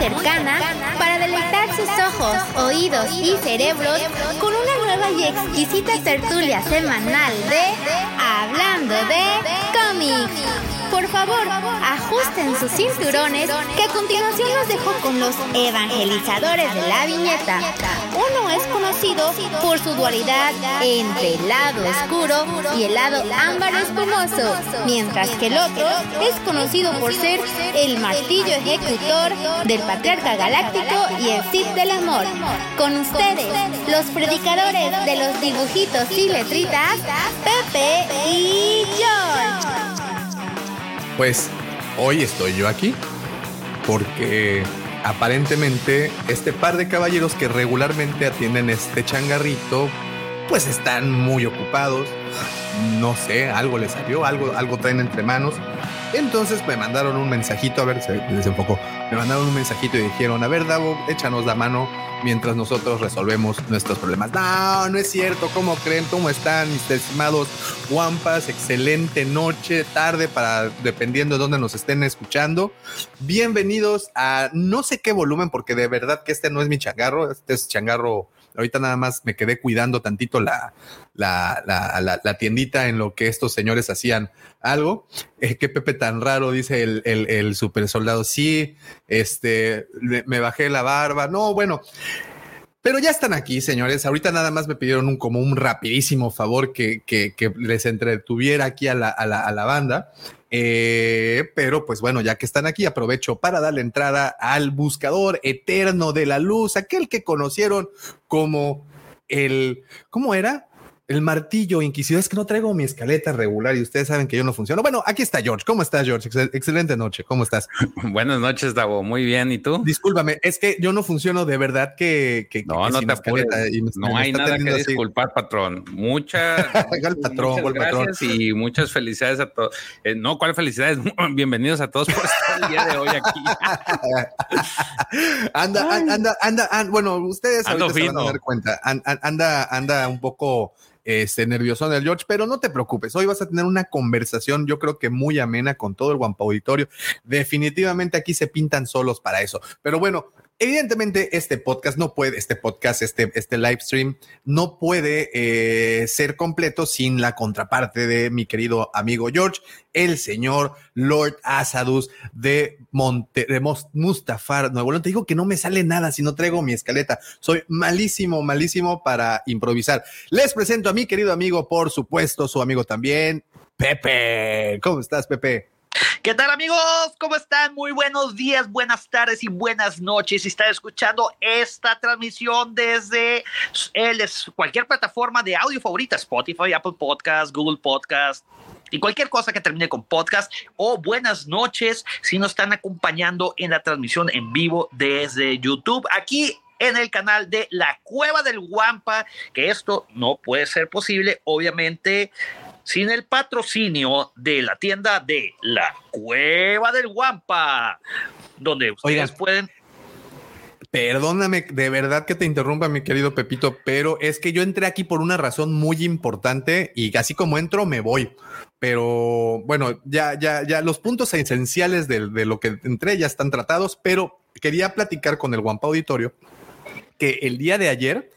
cercana para deleitar sus ojos, oídos y cerebros con una nueva y exquisita tertulia semanal de Hablando de cómics. Por favor, ajusten sus cinturones que a continuación los dejo con los evangelizadores de la viñeta. Uno es conocido por su dualidad entre el lado oscuro y el lado ámbar espumoso, mientras que el otro es conocido por ser el martillo ejecutor del patriarca galáctico y el Sith del amor. Con ustedes, los predicadores de los dibujitos y letritas, Pepe y George. Pues hoy estoy yo aquí porque aparentemente este par de caballeros que regularmente atienden este changarrito pues están muy ocupados. No sé, algo les salió, algo, algo traen entre manos. Entonces me mandaron un mensajito, a ver, se desenfocó. Me mandaron un mensajito y dijeron, a ver, Davo, échanos la mano mientras nosotros resolvemos nuestros problemas. No, no es cierto. ¿Cómo creen? ¿Cómo están mis estimados guampas? Excelente noche, tarde, para dependiendo de dónde nos estén escuchando. Bienvenidos a no sé qué volumen, porque de verdad que este no es mi changarro. Este es changarro. Ahorita nada más me quedé cuidando tantito la, la, la, la, tiendita en lo que estos señores hacían algo. Eh, qué Pepe tan raro, dice el, el, super soldado. Sí, este, me bajé la barba. No, bueno. Pero ya están aquí, señores. Ahorita nada más me pidieron un como un rapidísimo favor que, que, que les entretuviera aquí a la, a la, a la banda. Eh, pero pues bueno, ya que están aquí, aprovecho para darle entrada al buscador eterno de la luz, aquel que conocieron como el, ¿cómo era? El martillo inquisidor. Es que no traigo mi escaleta regular y ustedes saben que yo no funciono. Bueno, aquí está George. ¿Cómo estás, George? excelente noche. ¿Cómo estás? Buenas noches, Davo. Muy bien. ¿Y tú? Discúlpame, es que yo no funciono de verdad que. que no, no te apures. no hay nada que disculpar, patrón. Muchas. patrón, muchas gracias y muchas felicidades a todos. Eh, no, ¿cuál felicidades? Bienvenidos a todos por estar el día de hoy aquí. anda, anda, anda, anda, bueno, ustedes ahorita se van a dar cuenta. Anda, anda un poco este, nervioso del George, pero no te preocupes, hoy vas a tener una conversación, yo creo que muy amena con todo el Guampa Auditorio. Definitivamente aquí se pintan solos para eso. Pero bueno, Evidentemente, este podcast no puede, este podcast, este, este live stream no puede eh, ser completo sin la contraparte de mi querido amigo George, el señor Lord Asadus de, Monte, de Mustafar, Nuevo León. Te digo que no me sale nada si no traigo mi escaleta. Soy malísimo, malísimo para improvisar. Les presento a mi querido amigo, por supuesto, su amigo también, Pepe. ¿Cómo estás, Pepe? ¿Qué tal amigos? ¿Cómo están? Muy buenos días, buenas tardes y buenas noches. Si están escuchando esta transmisión desde el, cualquier plataforma de audio favorita, Spotify, Apple Podcast, Google Podcast, y cualquier cosa que termine con podcast o buenas noches si nos están acompañando en la transmisión en vivo desde YouTube. Aquí en el canal de La Cueva del Guampa, que esto no puede ser posible, obviamente sin el patrocinio de la tienda de La Cueva del Guampa, donde ustedes pueden Perdóname, de verdad que te interrumpa, mi querido Pepito, pero es que yo entré aquí por una razón muy importante y así como entro, me voy. Pero bueno, ya, ya, ya los puntos esenciales de, de lo que entré ya están tratados, pero quería platicar con el Guampa Auditorio que el día de ayer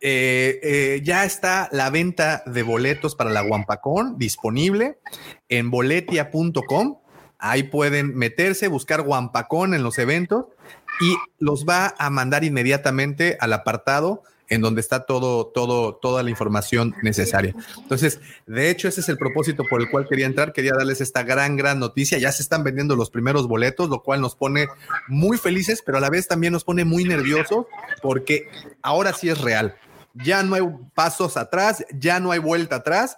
eh, eh, ya está la venta de boletos para la Guampacón disponible en boletia.com. Ahí pueden meterse, buscar Guampacón en los eventos y los va a mandar inmediatamente al apartado en donde está todo, todo, toda la información necesaria. Entonces, de hecho, ese es el propósito por el cual quería entrar. Quería darles esta gran, gran noticia. Ya se están vendiendo los primeros boletos, lo cual nos pone muy felices, pero a la vez también nos pone muy nerviosos porque ahora sí es real ya no hay pasos atrás, ya no hay vuelta atrás,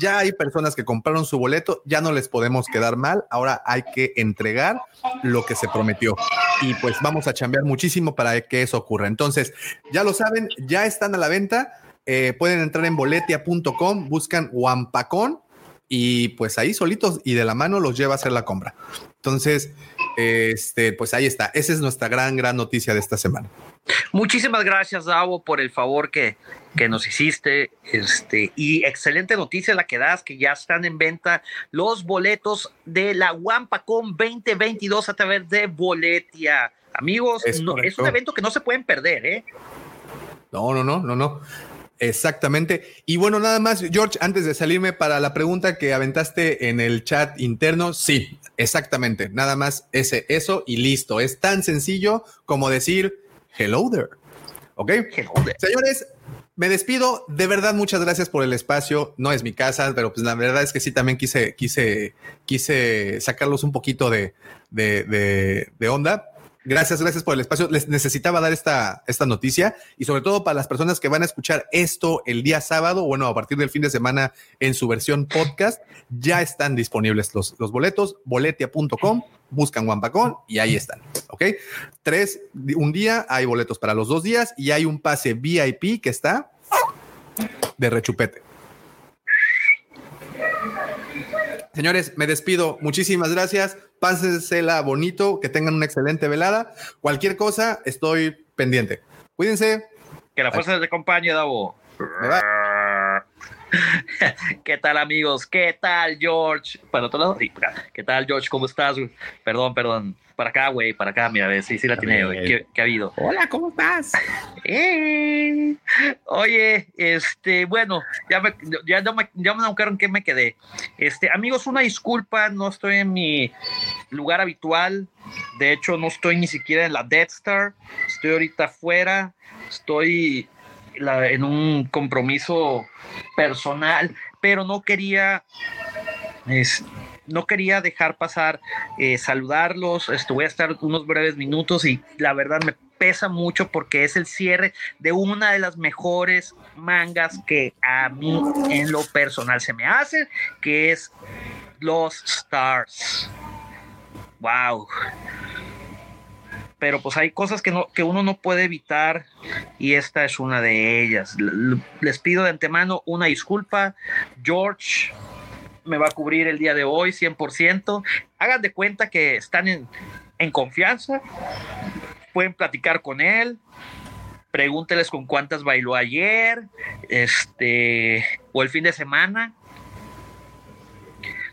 ya hay personas que compraron su boleto, ya no les podemos quedar mal, ahora hay que entregar lo que se prometió. Y pues vamos a chambear muchísimo para que eso ocurra. Entonces, ya lo saben, ya están a la venta, eh, pueden entrar en boletia.com, buscan Wampacón y pues ahí solitos y de la mano los lleva a hacer la compra. Entonces, este, pues ahí está. Esa es nuestra gran, gran noticia de esta semana. Muchísimas gracias, Davo, por el favor que, que nos hiciste. Este, y excelente noticia la que das, que ya están en venta los boletos de la Wampacom 2022 a través de Boletia. Amigos, Es no- es un evento que no se pueden perder, ¿eh? No, no, no, no, no. Exactamente. Y bueno, nada más, George, antes de salirme para la pregunta que aventaste en el chat interno, sí, exactamente. Nada más ese, eso y listo. Es tan sencillo como decir hello there. ¿Ok? Hello there. Señores, me despido. De verdad, muchas gracias por el espacio. No es mi casa, pero pues la verdad es que sí también quise, quise, quise sacarlos un poquito de, de, de, de onda. Gracias, gracias por el espacio. Les necesitaba dar esta, esta noticia y sobre todo para las personas que van a escuchar esto el día sábado, bueno, a partir del fin de semana en su versión podcast, ya están disponibles los, los boletos, boletia.com, buscan Wampacón y ahí están. Ok. Tres, un día hay boletos para los dos días y hay un pase VIP que está de rechupete. Señores, me despido. Muchísimas gracias. Pásensela bonito, que tengan una excelente velada. Cualquier cosa, estoy pendiente. Cuídense. Que la fuerza les acompañe, Davo. Bye, ¿Qué tal, amigos? ¿Qué tal, George? Para otro lado, sí. ¿Qué tal, George? ¿Cómo estás? güey? Perdón, perdón. Para acá, güey, para acá, mira, a ver, sí, sí la tiene, güey. ¿Qué, qué ha habido? Hola, ¿cómo estás? Eh, Oye, este, bueno, ya me, ya, no me, ya me en qué me quedé. Este, amigos, una disculpa, no estoy en mi lugar habitual. De hecho, no estoy ni siquiera en la Death Star. Estoy ahorita afuera. Estoy en un compromiso personal, pero no quería. no quería dejar pasar, eh, saludarlos. Esto, voy a estar unos breves minutos y la verdad me pesa mucho porque es el cierre de una de las mejores mangas que a mí en lo personal se me hace, que es Los Stars. Wow. Pero pues hay cosas que, no, que uno no puede evitar y esta es una de ellas. Les pido de antemano una disculpa. George me va a cubrir el día de hoy 100%. Hagan de cuenta que están en, en confianza. Pueden platicar con él. Pregúnteles con cuántas bailó ayer, este, o el fin de semana.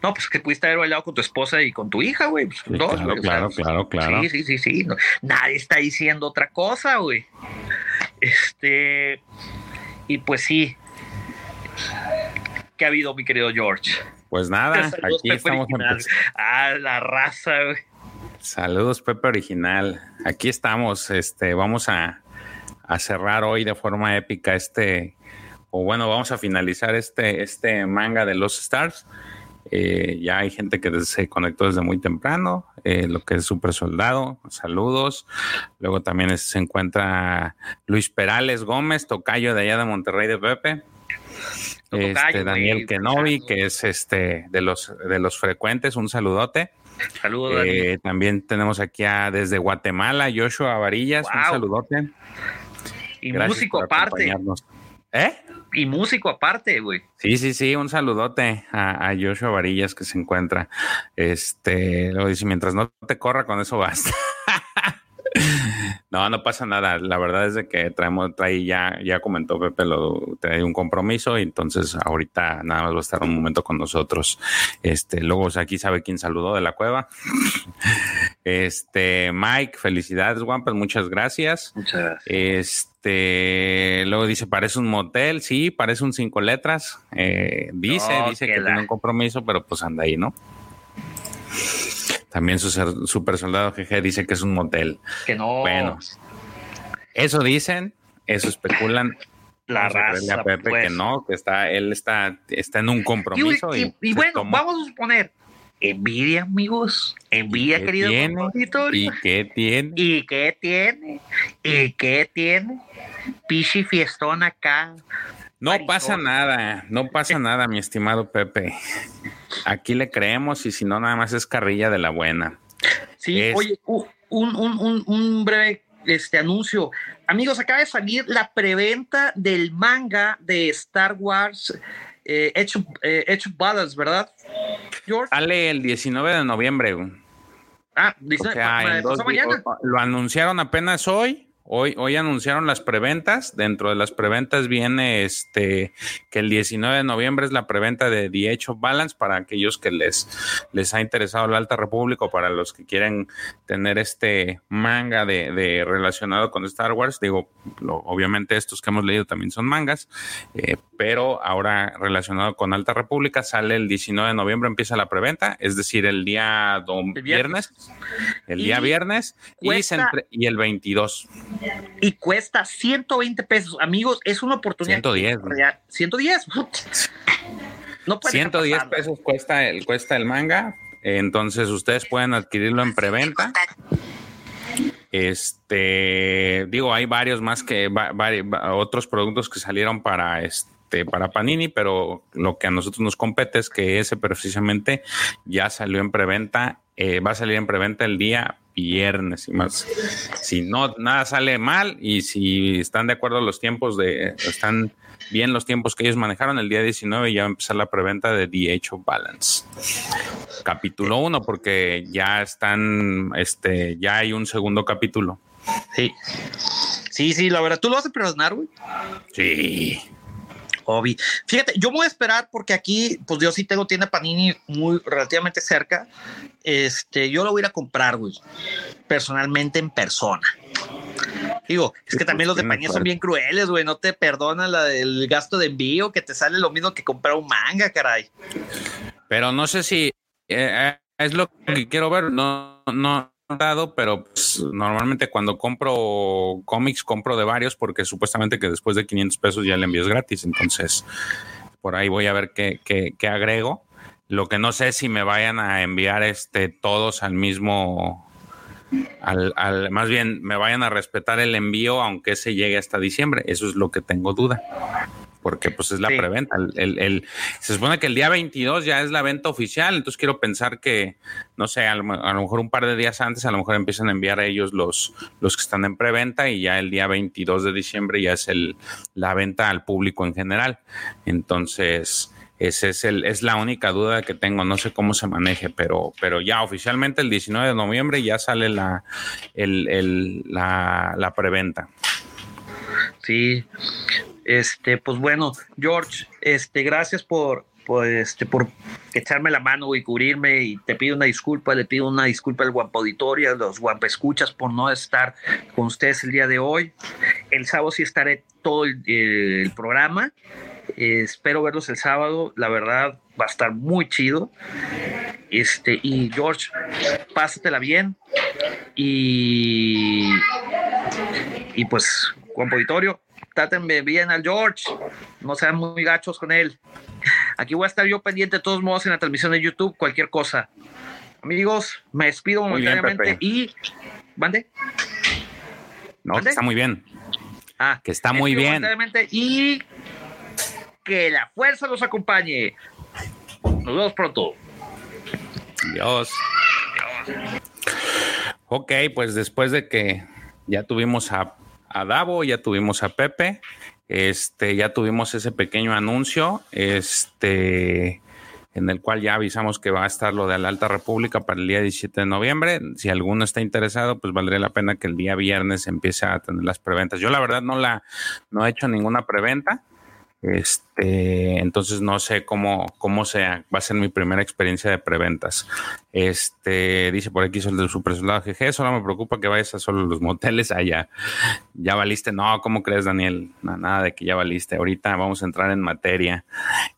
No, pues que pudiste haber bailado con tu esposa y con tu hija, güey. Pues, Sí, dos, claro, güey, o sea, claro, claro, claro. Sí, sí, sí, sí. no, nadie está diciendo otra cosa, güey. Este. Y pues sí. ¿Qué ha habido, mi querido George? Pues nada, Saludos, aquí Pepe estamos. Original. Ah, la raza, güey. Saludos, Pepe Original. Aquí estamos. Este, vamos a, a cerrar hoy de forma épica este, o bueno, vamos a finalizar este, este manga de los Stars. Eh, ya hay gente que se conectó desde muy temprano, eh, lo que es Super Soldado, saludos. Luego también se encuentra Luis Perales Gómez, tocayo de allá de Monterrey de Pepe. Este, tocayo, Daniel güey, Kenobi, saludos. que es este de los de los frecuentes, un saludote. Saludos. Eh, también tenemos aquí a, desde Guatemala, Joshua Varillas, un saludote. y Gracias músico aparte. ¿Eh? Y músico aparte, güey. Sí, sí, sí, un saludote a, a Joshua Varillas que se encuentra. Este, luego dice, mientras no te corra, con eso basta. No, no pasa nada. La verdad es de que traemos, trae ya, ya comentó Pepe, lo, trae un compromiso y entonces ahorita nada más va a estar un momento con nosotros. Este, luego o sea, aquí sabe quién saludó de la cueva. Este, Mike, felicidades, Wampas, muchas gracias. Muchas gracias. Este, luego dice, parece un motel, sí, parece un cinco letras. Eh, dice, No, dice que que la- tiene un compromiso, pero pues anda ahí, ¿no? También su ser- super soldado GG dice que es un motel. Que no. Bueno, Eso dicen, eso especulan. la raza. a Pepe pues. que no, que está, él está, está en un compromiso. y- Y, y se bueno, tomó- vamos a suponer. Envidia, amigos. Envidia, qué querido tiene? auditorio. ¿Y qué tiene? ¿Y qué tiene? ¿Y qué tiene? Pichi fiestón acá. No pasa nada, no pasa nada, mi estimado Pepe. Aquí le creemos y si no, nada más es carrilla de la buena. Sí, Es- oye, u- un, un, un, un breve este anuncio. Amigos, acaba de salir la preventa del manga de Star Wars eh, Edge, of- eh, Edge of ¿verdad? George. Sale el 19 de noviembre. güey. Ah, O dice, sea, ma- en dos pasó días- mañana. o- lo anunciaron apenas hoy Hoy, hoy anunciaron las preventas. Dentro de las preventas viene este que el 19 de noviembre es la preventa de The Age of Balance para aquellos que les, les ha interesado la Alta República o para los que quieren tener este manga de, relacionado con Star Wars. Digo, obviamente estos que hemos leído también son mangas, eh, pero ahora relacionado con Alta República sale el 19 de noviembre, empieza la preventa, es decir, el día viernes. el día viernes y, y el 22 y cuesta 120 pesos. Amigos, es una oportunidad. 110. 110. No 110 pesos cuesta el, cuesta el manga. Entonces ustedes pueden adquirirlo en preventa. Este, digo, hay varios más que otros productos que salieron para este para Panini, pero lo que a nosotros nos compete es que ese precisamente ya salió en preventa, eh, va a salir en preventa el día viernes y más. Si no, nada sale mal y si están de acuerdo los tiempos de, están bien los tiempos que ellos manejaron, el día 19 ya va a empezar la preventa de The Age of Balance. Capítulo 1, porque ya están, este, ya hay un segundo capítulo. Sí. Sí, sí, la verdad, ¿tú lo vas a perdonar, güey? Sí. Obi. Fíjate, yo voy a esperar porque aquí, pues yo sí tengo tienda Panini muy relativamente cerca. Este, yo lo voy a ir a comprar, güey, personalmente en persona. Digo, es que también los de Panini son bien crueles, güey. No te perdonan la, el gasto de envío que te sale lo mismo que comprar un manga, caray. Pero no sé si eh, eh, es lo que quiero ver. No, no, pero pues, normalmente cuando compro cómics compro de varios porque supuestamente que después de 500 pesos ya el envío es gratis. Entonces, por ahí voy a ver qué, qué, agrego. Lo que no sé es si me vayan a enviar este todos al mismo, al, al, más bien me vayan a respetar el envío aunque se llegue hasta diciembre. Eso es lo que tengo duda porque pues es la preventa. El, se supone que el día 22 ya es la venta oficial, entonces quiero pensar que, no sé, a lo, mejor un par de días antes, a lo mejor empiezan a enviar a ellos los, los que están en preventa y ya el día 22 de diciembre ya es el, la venta al público en general. Entonces... Esa es, el, es la única duda que tengo. No sé cómo se maneje, pero, pero ya oficialmente el 19 de noviembre ya sale la, el, la, la preventa. Sí, este, pues bueno, George, este, gracias por, por, este, por echarme la mano y cubrirme y te pido una disculpa, le pido una disculpa al Guampa Auditorio, a los Guampa Escuchas por no estar con ustedes el día de hoy. El sábado sí estaré todo el, programa. espero verlos el sábado, la verdad va a estar muy chido. Este, y George, pásatela bien. Y, y pues, Guampa Auditorio, Tátenme bien al George, no sean muy gachos con él. Aquí voy a estar yo pendiente de todos modos en la transmisión de YouTube, cualquier cosa. Amigos, me despido momentáneamente y. ¿Mande? No, que está muy bien. Ah, que está muy bien. Y que la fuerza los acompañe. Nos vemos pronto. Dios. Ok, pues después de que ya tuvimos a a Davo, ya tuvimos a Pepe, este, ya tuvimos ese pequeño anuncio, este, en el cual ya avisamos que va a estar lo de la Alta República para el día 17 de noviembre. Si alguno está interesado, pues valdría la pena que el día viernes empiece a tener las preventas. Yo la verdad no la, no he hecho ninguna preventa. Este, entonces no sé cómo, cómo sea, va a ser mi primera experiencia de preventas. Este, dice por aquí el del super soldado GG, solo me preocupa que vayas a solo los moteles allá. Ya valiste, no, ¿cómo crees, Daniel? nada de que ya valiste. Ahorita vamos a entrar en materia.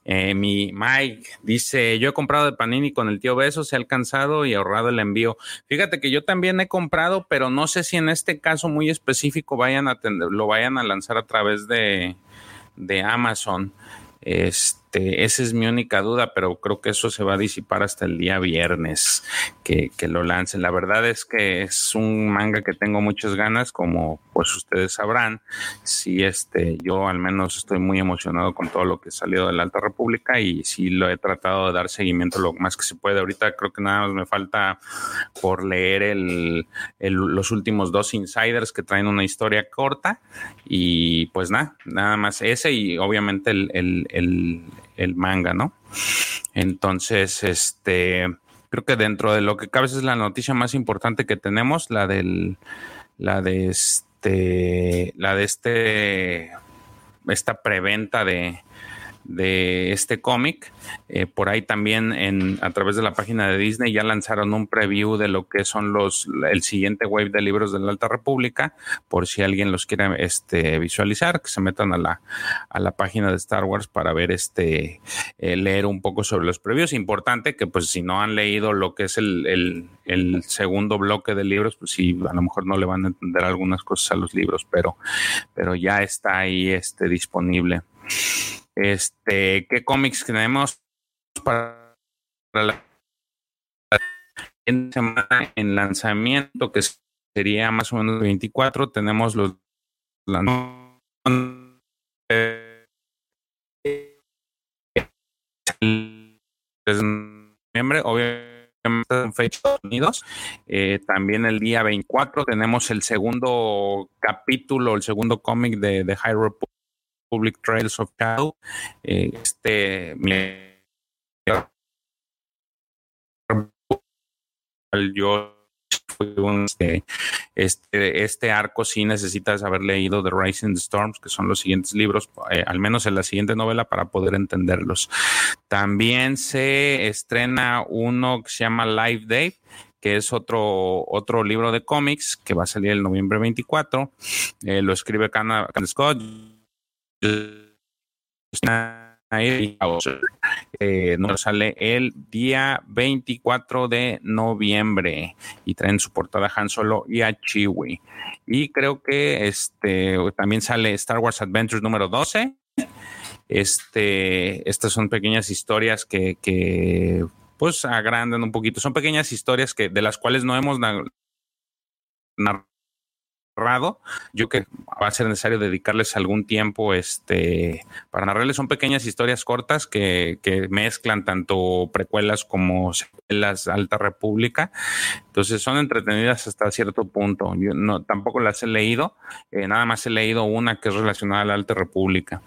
Eh, mi Mike dice: Yo he comprado de Panini con el tío Beso, se ha alcanzado y ahorrado el envío. Fíjate que yo también he comprado, pero no sé si en este caso muy específico vayan a lo vayan a lanzar a través de de Amazon. Este, esa es mi única duda, pero creo que eso se va a disipar hasta el día viernes que, lo lancen. La verdad es que es un manga que tengo muchas ganas, como pues ustedes sabrán. Sí, este, yo al menos estoy muy emocionado con todo lo que salió de la Alta República y sí lo he tratado de dar seguimiento lo más que se puede. Ahorita creo que nada más me falta por leer el, los últimos dos insiders que traen una historia corta y pues nada, nada más ese y obviamente el el, manga, ¿no? Entonces, este, creo que dentro de lo que cabe es la noticia más importante que tenemos, la del, la de este, la de este, esta preventa de, de este cómic. Eh, por ahí también en, a través de la página de Disney ya lanzaron un preview de lo que son los el siguiente wave de libros de la Alta República, por si alguien los quiere este, visualizar, que se metan a la, a la página de Star Wars para ver este, eh, leer un poco sobre los previews. Importante que pues si no han leído lo que es el, el, el segundo bloque de libros, pues sí, a lo mejor no le van a entender algunas cosas a los libros, pero, pero ya está ahí este, disponible. Este, ¿qué cómics tenemos para la semana en lanzamiento que sería más o menos 24? Tenemos los noviembre, obviamente en fecha Unidos. Eh, también el día 24 tenemos el segundo capítulo, el segundo cómic de, de High Republic Public Trails of Shadow. Eh, este, yo este, este, este, arco sí necesitas haber leído The Rising Storms, que son los siguientes libros, eh, al menos en la siguiente novela, para poder entenderlos. También se estrena uno que se llama Live Day, que es otro, otro libro de cómics que va a salir el noviembre 24. Eh, lo escribe Can Scott eh, nos sale el día 24 de noviembre y traen su portada Han Solo y a Chiwi. Y creo que este también sale Star Wars Adventures número 12. Este, estas son pequeñas historias que, pues agrandan un poquito. Son pequeñas historias que de las cuales no hemos narrado yo que va a ser necesario dedicarles algún tiempo este, para narrarles. Son pequeñas historias cortas que, mezclan tanto precuelas como secuelas Alta República. Entonces son entretenidas hasta cierto punto. Yo no, tampoco las he leído, eh, nada más he leído una que es relacionada a la Alta República.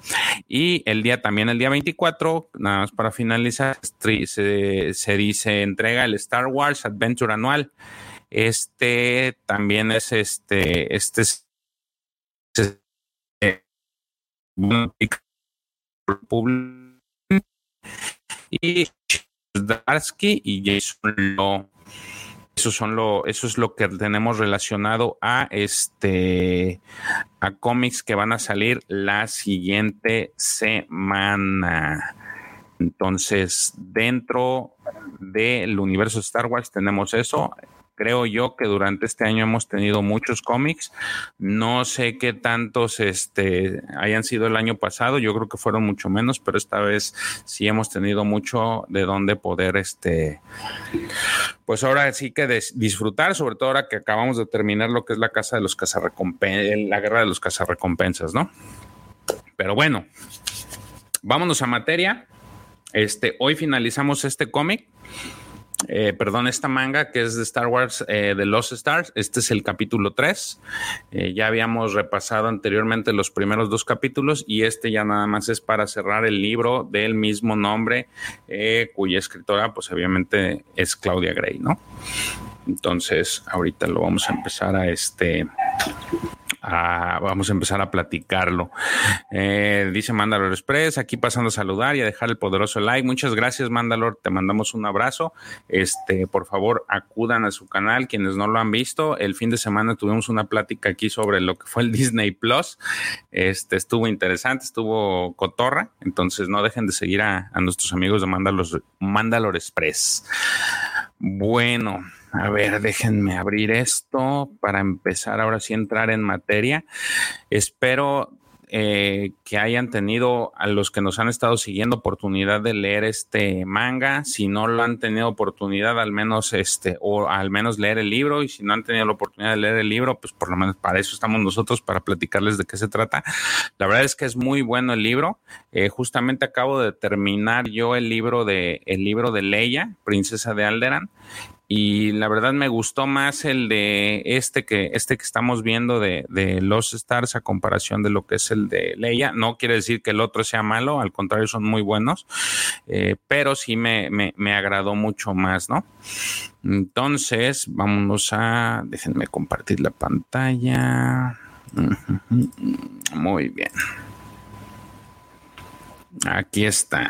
Y el día también, el día 24, nada más para finalizar, se dice entrega el Star Wars Adventure Anual. Este también es este, este es, eh, y Darsky y Jason Lo. Eso son lo, eso es lo que tenemos relacionado a este a cómics que van a salir la siguiente semana. Entonces, dentro del universo Star Wars tenemos eso creo yo que durante este año hemos tenido muchos cómics. No sé qué tantos este, hayan sido el año pasado, yo creo que fueron mucho menos, pero esta vez sí hemos tenido mucho de donde poder, este, pues ahora sí que disfrutar, sobre todo ahora que acabamos de terminar lo que es la casa de los cazarrecompensas, la guerra de los cazarrecompensas, ¿no? Pero bueno, vámonos a materia. Este, hoy finalizamos este cómic. Eh, perdón, esta manga que es de Star Wars eh, de Los Stars. Este es el capítulo 3. Eh, ya habíamos repasado anteriormente los primeros dos capítulos y este ya nada más es para cerrar el libro del mismo nombre, cuya escritora, pues obviamente es Claudia Gray, ¿no? Entonces, ahorita lo vamos a empezar a este vamos a empezar a platicarlo. Eh, dice Mandalor Express, aquí pasando a saludar y a dejar el poderoso like. Muchas gracias, Mandalor. Te mandamos un abrazo. Este, por favor, acudan a su canal. Quienes no lo han visto, el fin de semana tuvimos una plática aquí sobre lo que fue el Disney Plus. Este estuvo interesante, estuvo cotorra. Entonces, no dejen de seguir a, a nuestros amigos de Mandalor, Mandalor Express. Bueno, a ver, déjenme abrir esto para empezar ahora sí entrar en materia. Espero eh, que hayan tenido a los que nos han estado siguiendo oportunidad de leer este manga. Si no lo han tenido oportunidad, al menos este, o al menos leer el libro. Y si no han tenido la oportunidad de leer el libro, pues por lo menos para eso estamos nosotros, para platicarles de qué se trata. La verdad es que es muy bueno el libro. Eh, justamente acabo de terminar yo el libro de el libro de Leia, Princesa de Alderan y la verdad me gustó más el de este que este que estamos viendo de, de, los Stars a comparación de lo que es el de Leia. No quiere decir que el otro sea malo, al contrario son muy buenos, eh, pero sí me, me, me, agradó mucho más, ¿no? Entonces, vámonos a, déjenme compartir la pantalla. Muy bien. Aquí está.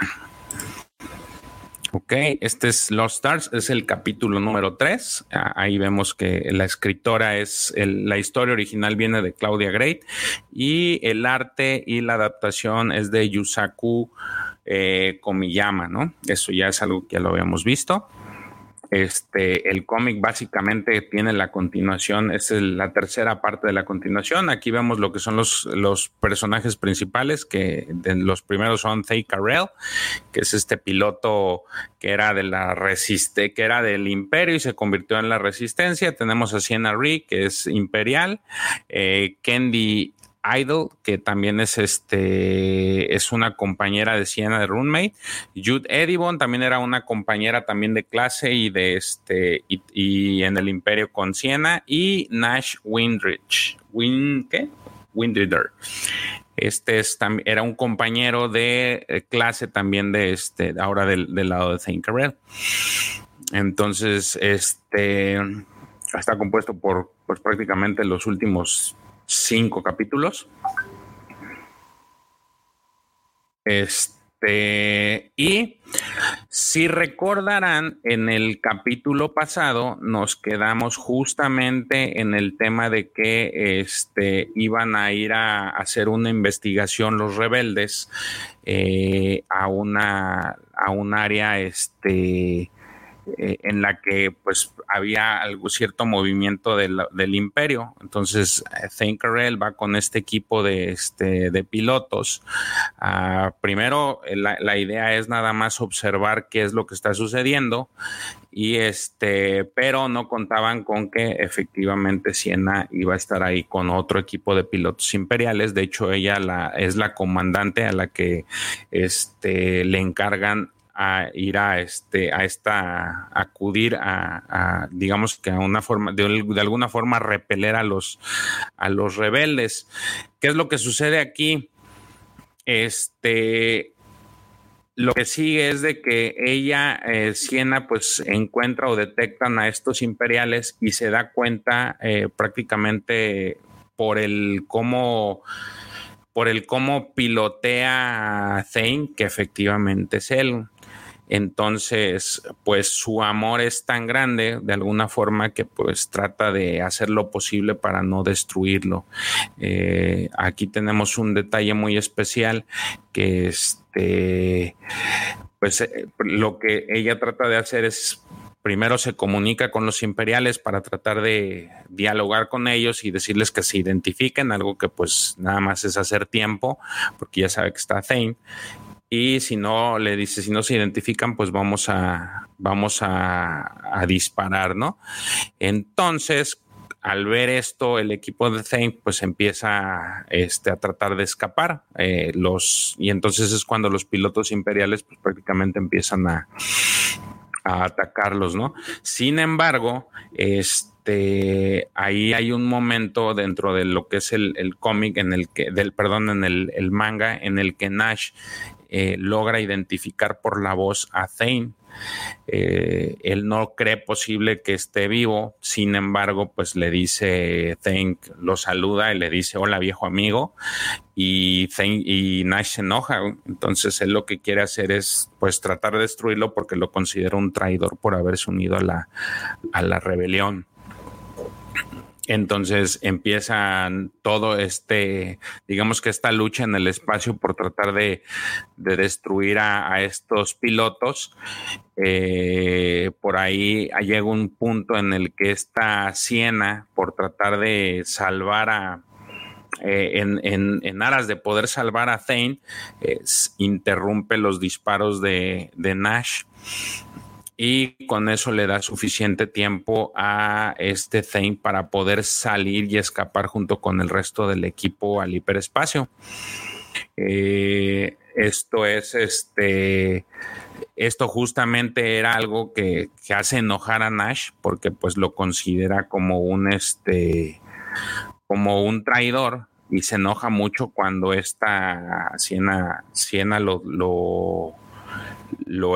Ok, este es Lost Stars, es el capítulo número 3. Ah, ahí vemos que la escritora es, la historia original viene de Claudia Great y el arte y la adaptación es de Yusaku eh, Komiyama, ¿no? Eso ya es algo que ya lo habíamos visto. Este, el cómic básicamente tiene la continuación, es la tercera parte de la continuación. Aquí vemos lo que son los, los personajes principales, que los primeros son Thay Carell, que es este piloto que era de la resiste, que era del imperio y se convirtió en la resistencia. Tenemos a Sienna Ree, que es imperial, eh, Kendi Idol, que también es este, es una compañera de Siena de Roommate. Jude Edibon también era una compañera también de clase y de este, y, en el Imperio con Siena. Y Nash Windrich, Win, ¿qué? Windrider. Este es, era un compañero de eh, clase también de este, ahora del, lado de Thinkerel. Entonces, este está compuesto por pues prácticamente los últimos cinco capítulos. Este, y si recordarán, en el capítulo pasado nos quedamos justamente en el tema de que este, iban a ir a hacer una investigación los rebeldes eh, a, una, a un área este, eh, en la que pues había algo cierto movimiento del, imperio. Entonces, Thinkerell va con este equipo de, este, de pilotos. Ah, primero, la, la, idea es nada más observar qué es lo que está sucediendo y este, pero no contaban con que efectivamente Siena iba a estar ahí con otro equipo de pilotos imperiales. De hecho, ella la, es la comandante a la que este, le encargan a ir a este a esta acudir a, digamos que a una forma de, de, alguna forma repeler a los a los rebeldes qué es lo que sucede aquí este lo que sigue es de que ella, eh, Siena, pues encuentra o detectan a estos imperiales y se da cuenta eh, prácticamente por el cómo por el cómo pilotea a Thane, que efectivamente es él. Entonces, pues su amor es tan grande de alguna forma que pues trata de hacer lo posible para no destruirlo. Eh, aquí tenemos un detalle muy especial que este, pues eh, lo que ella trata de hacer es primero se comunica con los imperiales para tratar de dialogar con ellos y decirles que se identifiquen, algo que pues nada más es hacer tiempo, porque ya sabe que está Thane y si no le dice si no se identifican pues vamos a vamos a, disparar no entonces al ver esto el equipo de Zane pues empieza este, a tratar de escapar eh, los y entonces es cuando los pilotos imperiales pues prácticamente empiezan a, a atacarlos no sin embargo este ahí hay un momento dentro de lo que es el, el cómic en el que del perdón en el, el manga en el que Nash eh, logra identificar por la voz a Thane. Eh, él no cree posible que esté vivo, sin embargo, pues le dice, Thane lo saluda y le dice, hola viejo amigo, y, y Nash se enoja, entonces él lo que quiere hacer es pues tratar de destruirlo porque lo considera un traidor por haberse unido a la, a la rebelión. Entonces empiezan todo este, digamos que esta lucha en el espacio por tratar de, destruir a, estos pilotos. Eh, por ahí llega un punto en el que esta Siena, por tratar de salvar a, eh, en, aras de poder salvar a Thane, interrumpe los disparos de, de Nash y con eso le da suficiente tiempo a este Thane para poder salir y escapar junto con el resto del equipo al hiperespacio. Eh, esto es este. Esto justamente era algo que, hace enojar a Nash porque pues lo considera como un este como un traidor y se enoja mucho cuando esta Siena, Siena lo, lo,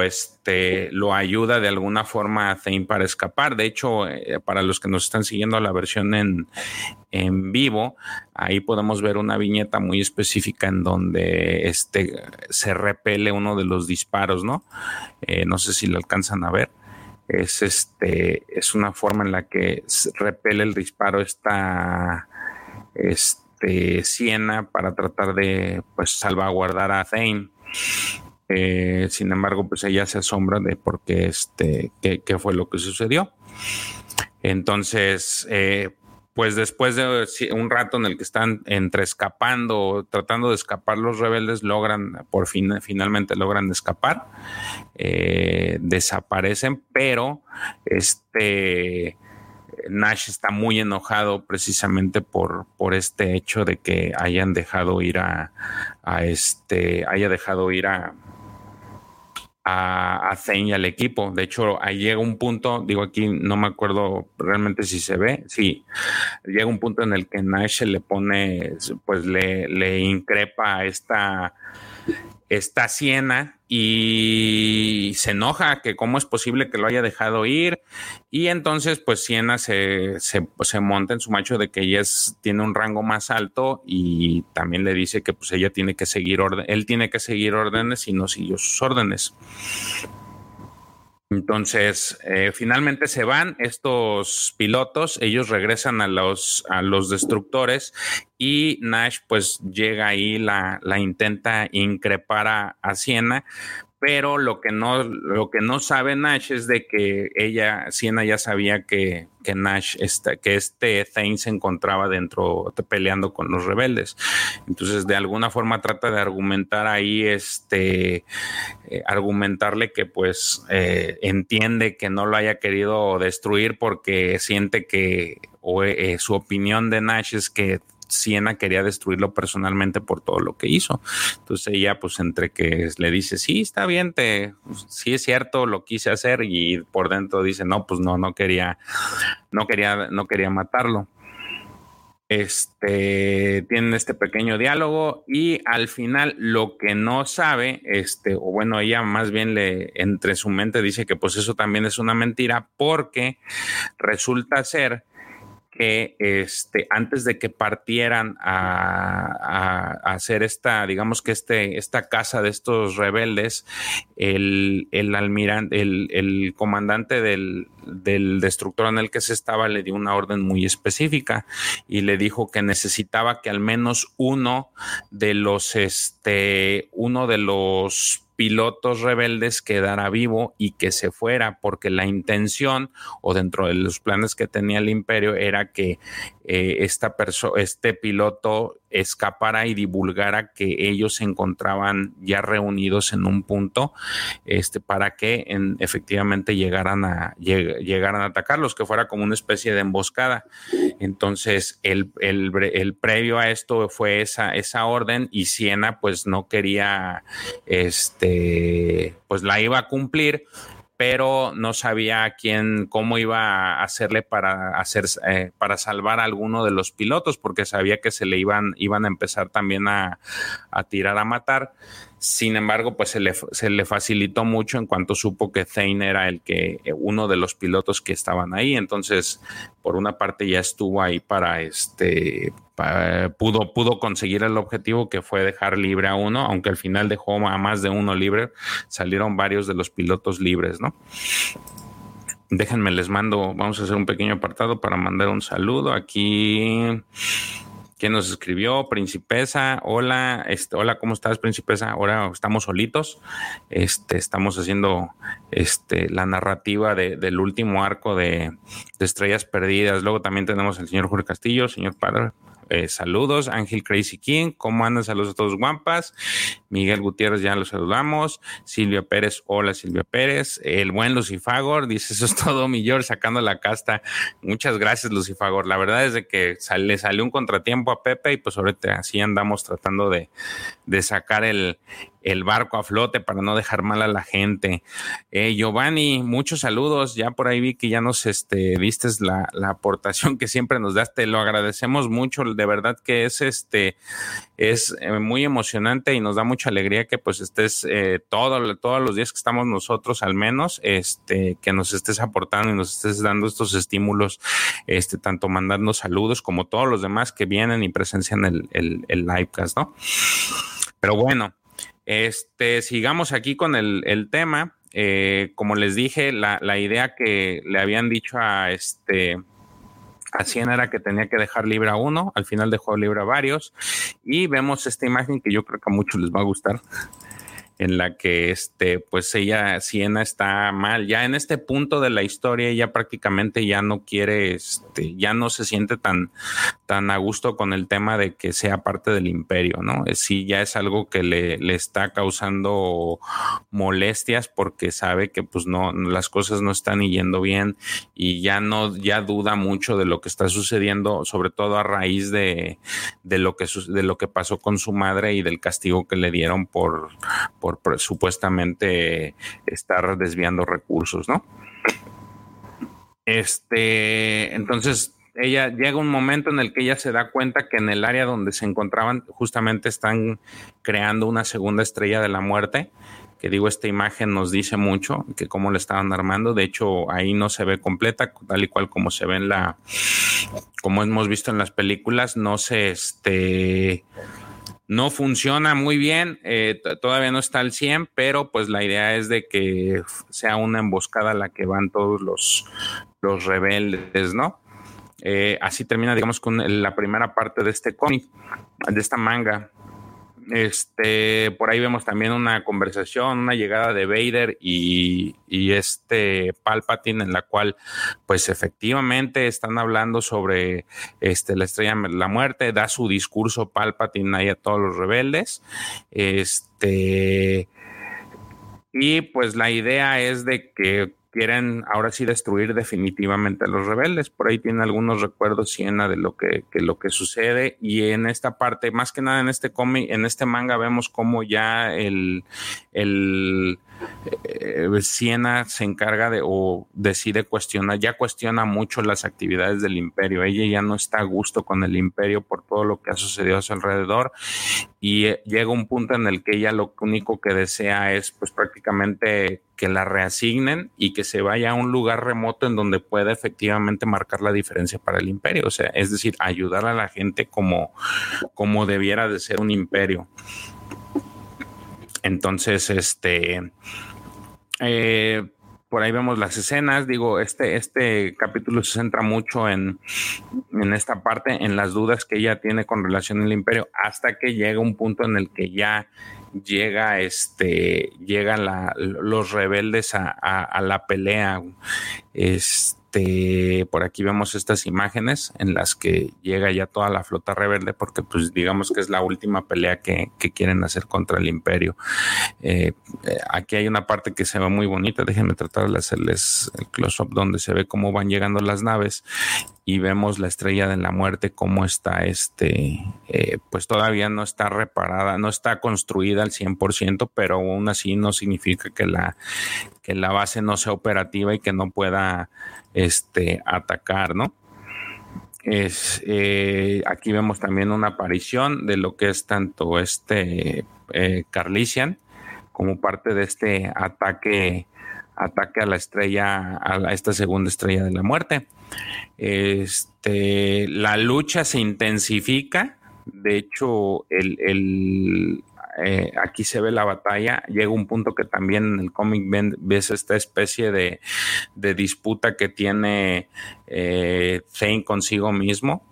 este, lo ayuda de alguna forma a Thane para escapar. De hecho, eh, para los que nos están siguiendo la versión en, en vivo, ahí podemos ver una viñeta muy específica en donde este, se repele uno de los disparos, ¿no? Eh, no sé si lo alcanzan a ver. Es, este, es una forma en la que repele el disparo esta este, Siena para tratar de pues, salvaguardar a Thane. Eh, sin embargo, pues ella se asombra de por qué, este, qué, fue lo que sucedió. Entonces, eh, pues después de un rato en el que están entre escapando, tratando de escapar los rebeldes, logran, por fin, finalmente logran escapar, eh, desaparecen, pero este Nash está muy enojado precisamente por, por este hecho de que hayan dejado ir a, a este, haya dejado ir a, a, a Zane y al equipo. De hecho, ahí llega un punto, digo aquí, no me acuerdo realmente si se ve, sí, llega un punto en el que Nash le pone, pues le, le increpa esta está Siena y se enoja que cómo es posible que lo haya dejado ir y entonces pues Siena se, se, se, monta en su macho de que ella tiene un rango más alto y también le dice que pues ella tiene que seguir orden, él tiene que seguir órdenes y no siguió sus órdenes. Entonces, eh, finalmente se van estos pilotos, ellos regresan a los, a los destructores y Nash pues llega ahí, la, la intenta increpar a, a Siena, pero lo que no, lo que no sabe Nash es de que ella, Siena ya sabía que, que Nash, está, que este Thane se encontraba dentro peleando con los rebeldes. Entonces, de alguna forma trata de argumentar ahí, este, eh, argumentarle que pues eh, entiende que no lo haya querido destruir porque siente que eh, su opinión de Nash es que Siena quería destruirlo personalmente por todo lo que hizo. Entonces ella, pues entre que le dice, sí, está bien, te, sí es cierto, lo quise hacer y por dentro dice, no, pues no, no quería, no quería, no quería matarlo. Este, tienen este pequeño diálogo y al final lo que no sabe, este, o bueno, ella más bien le, entre su mente dice que pues eso también es una mentira porque resulta ser que este, antes de que partieran a, hacer esta, digamos que este, esta casa de estos rebeldes, el, el almirante, el, el comandante del, del destructor en el que se estaba le dio una orden muy específica y le dijo que necesitaba que al menos uno de los, este, uno de los pilotos rebeldes quedara vivo y que se fuera, porque la intención o dentro de los planes que tenía el imperio era que eh, esta este piloto escapara y divulgara que ellos se encontraban ya reunidos en un punto este, para que en, efectivamente llegaran a, llegaran a atacarlos, que fuera como una especie de emboscada. Entonces, el, el, el previo a esto fue esa, esa orden y Siena pues no quería, este, pues la iba a cumplir pero no sabía quién, cómo iba a hacerle para hacer, eh, para salvar a alguno de los pilotos, porque sabía que se le iban, iban a empezar también a, a tirar a matar. Sin embargo, pues se le, se le, facilitó mucho en cuanto supo que Thane era el que, uno de los pilotos que estaban ahí. Entonces, por una parte ya estuvo ahí para este, pudo, pudo conseguir el objetivo que fue dejar libre a uno, aunque al final dejó a más de uno libre, salieron varios de los pilotos libres, ¿no? Déjenme, les mando, vamos a hacer un pequeño apartado para mandar un saludo. Aquí ¿Quién nos escribió? Principesa, hola, este, hola, ¿cómo estás, Principesa? Ahora estamos solitos, este, estamos haciendo este, la narrativa del último arco de, de, Estrellas Perdidas. Luego también tenemos al señor Jorge Castillo, señor Padre, eh, saludos, Ángel Crazy King, ¿cómo andan? Saludos a todos guampas. Miguel Gutiérrez, ya los saludamos. Silvia Pérez, hola Silvia Pérez. El buen Lucifagor, dice, eso es todo, mi George, sacando la casta. Muchas gracias, Lucifagor. La verdad es de que le salió un contratiempo a Pepe y pues ahorita así andamos tratando de, de sacar el, el barco a flote para no dejar mal a la gente. Eh, Giovanni, muchos saludos. Ya por ahí vi que ya nos este, vistes la, la aportación que siempre nos das. Te lo agradecemos mucho. De verdad que es este es eh, muy emocionante y nos da mucha alegría que pues estés eh, todo, todos los días que estamos nosotros al menos, este, que nos estés aportando y nos estés dando estos estímulos, este, tanto mandando saludos como todos los demás que vienen y presencian el, el, el livecast, ¿no? Pero bueno, este, sigamos aquí con el, tema. Eh, como les dije, la, idea que le habían dicho a este a era que tenía que dejar libre a uno, al final dejó libre a varios, y vemos esta imagen que yo creo que a muchos les va a gustar en la que este, pues ella, Siena está mal. Ya en este punto de la historia, ella prácticamente ya no quiere, este, ya no se siente tan, tan a gusto con el tema de que sea parte del imperio, ¿no? Sí, ya es algo que le, le está causando molestias porque sabe que pues no, las cosas no están yendo bien y ya no, ya duda mucho de lo que está sucediendo, sobre todo a raíz de, de lo que, de lo que pasó con su madre y del castigo que le dieron por por supuestamente estar desviando recursos, ¿no? Este, entonces ella llega un momento en el que ella se da cuenta que en el área donde se encontraban justamente están creando una segunda estrella de la muerte que digo, esta imagen nos dice mucho, que cómo le estaban armando, de hecho ahí no se ve completa, tal y cual como se ve en la, como hemos visto en las películas, no se, este, no funciona muy bien, eh, todavía no está al 100, pero pues la idea es de que sea una emboscada a la que van todos los, los rebeldes, ¿no? Eh, así termina, digamos, con la primera parte de este cómic, de esta manga. Este, por ahí vemos también una conversación, una llegada de Vader y, este Palpatine en la cual, pues efectivamente están hablando sobre este, la estrella de la muerte, da su discurso Palpatine ahí a todos los rebeldes. Este, y pues la idea es de que quieren ahora sí destruir definitivamente a los rebeldes. Por ahí tiene algunos recuerdos Siena de lo que, lo que sucede y en esta parte, más que nada en este cómic, en este manga vemos como ya el, el eh, Siena se encarga de o decide cuestionar, ya cuestiona mucho las actividades del imperio. Ella ya no está a gusto con el imperio por todo lo que ha sucedido a su alrededor y eh, llega un punto en el que ella lo único que desea es pues prácticamente que la reasignen y que se vaya a un lugar remoto en donde pueda efectivamente marcar la diferencia para el imperio. O sea, es decir, ayudar a la gente como, como debiera de ser un imperio. Entonces, este, eh, por ahí vemos las escenas. Digo, este, este capítulo se centra mucho en, en esta parte, en las dudas que ella tiene con relación al imperio, hasta que llega un punto en el que ya llega este llegan los rebeldes a, a, la pelea este este, por aquí vemos estas imágenes en las que llega ya toda la flota rebelde, porque pues digamos que es la última pelea que, quieren hacer contra el imperio. Eh, eh, aquí hay una parte que se ve muy bonita, déjenme tratar de hacerles el close-up donde se ve cómo van llegando las naves y vemos la estrella de la muerte, cómo está este, eh, pues todavía no está reparada, no está construida al 100%, pero aún así no significa que la, que la base no sea operativa y que no pueda este, atacar, ¿no? Es, eh, aquí vemos también una aparición de lo que es tanto este eh, Carlisian como parte de este ataque, ataque a la estrella, a, esta segunda estrella de la muerte. Este, la lucha se intensifica. De hecho, el, eh, aquí se ve la batalla, llega un punto que también en el cómic ves esta especie de, disputa que tiene eh, Zane consigo mismo.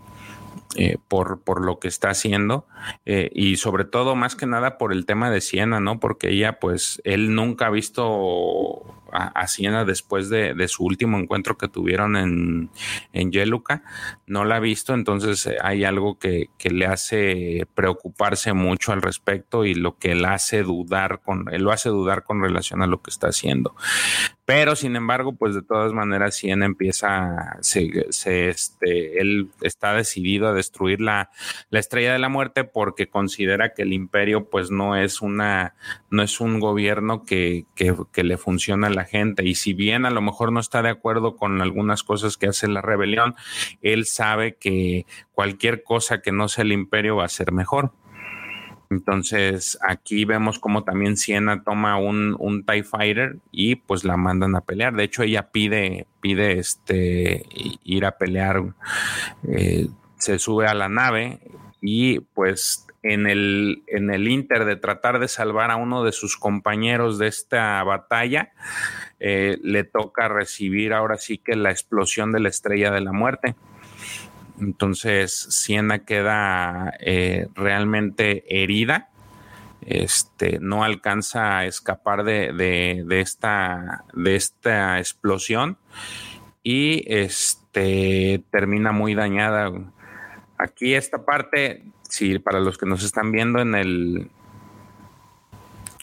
Eh, por, por, lo que está haciendo eh, y sobre todo más que nada por el tema de Siena, ¿no? Porque ella pues él nunca ha visto a, Siena después de, su último encuentro que tuvieron en, en Yeluca. No la ha visto, entonces eh, hay algo que, le hace preocuparse mucho al respecto y lo que le hace dudar con, lo hace dudar con relación a lo que está haciendo. Pero sin embargo, pues de todas maneras, Siena empieza, se, este, él está decidido a destruir la, la, estrella de la muerte porque considera que el imperio, pues no es una, no es un gobierno que, que, que le funciona a la gente. Y si bien a lo mejor no está de acuerdo con algunas cosas que hace la rebelión, él sabe que cualquier cosa que no sea el imperio va a ser mejor. Entonces aquí vemos como también Siena toma un, un, TIE Fighter y pues la mandan a pelear. De hecho, ella pide, pide este, ir a pelear. Eh, se sube a la nave y pues en el, en el inter de tratar de salvar a uno de sus compañeros de esta batalla, eh, le toca recibir ahora sí que la explosión de la estrella de la muerte. Entonces, Siena queda eh, realmente herida. Este, no alcanza a escapar de, esta, de esta explosión y este, termina muy dañada. Aquí esta parte, si para los que nos están viendo en el,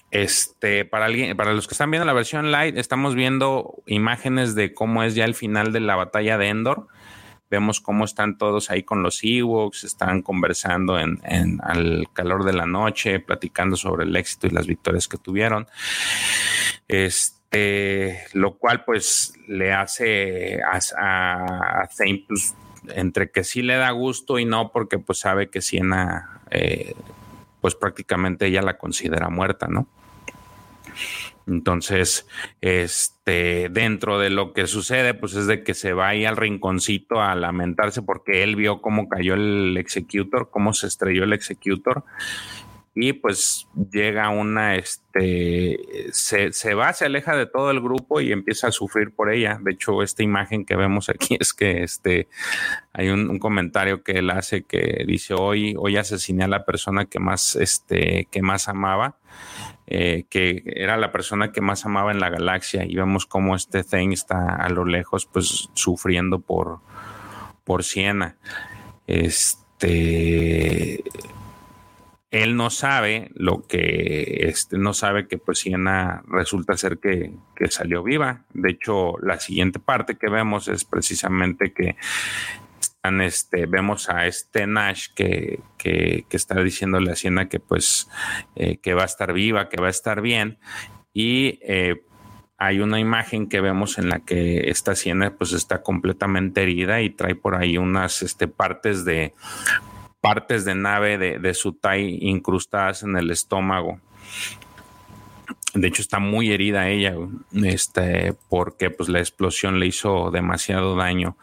este, para alguien, para los que están viendo la versión light, estamos viendo imágenes de cómo es ya el final de la batalla de Endor vemos cómo están todos ahí con los Ewoks, están conversando en, al calor de la noche, platicando sobre el éxito y las victorias que tuvieron. Este, lo cual pues le hace a, a, pues, entre que sí le da gusto y no, porque pues sabe que Siena, eh, pues prácticamente ella la considera muerta, ¿no? Entonces, este, dentro de lo que sucede, pues es de que se va ahí al rinconcito a lamentarse porque él vio cómo cayó el executor, cómo se estrelló el executor. Y pues llega una, este, se, se, va, se aleja de todo el grupo y empieza a sufrir por ella. De hecho, esta imagen que vemos aquí es que este, hay un, comentario que él hace que dice hoy, hoy asesiné a la persona que más, este, que más amaba eh, que era la persona que más amaba en la galaxia y vemos cómo este Thing está a lo lejos pues sufriendo por, por Siena. Este él no sabe lo que este, no sabe que pues Siena resulta ser que, que, salió viva. De hecho, la siguiente parte que vemos es precisamente que este, vemos a este Nash que, está diciéndole a Siena que pues eh, que va a estar viva, que va a estar bien. Y eh, hay una imagen que vemos en la que esta Siena pues está completamente herida y trae por ahí unas este, partes de partes de nave de, de su TIE incrustadas en el estómago. De hecho, está muy herida ella, este, porque pues la explosión le hizo demasiado daño.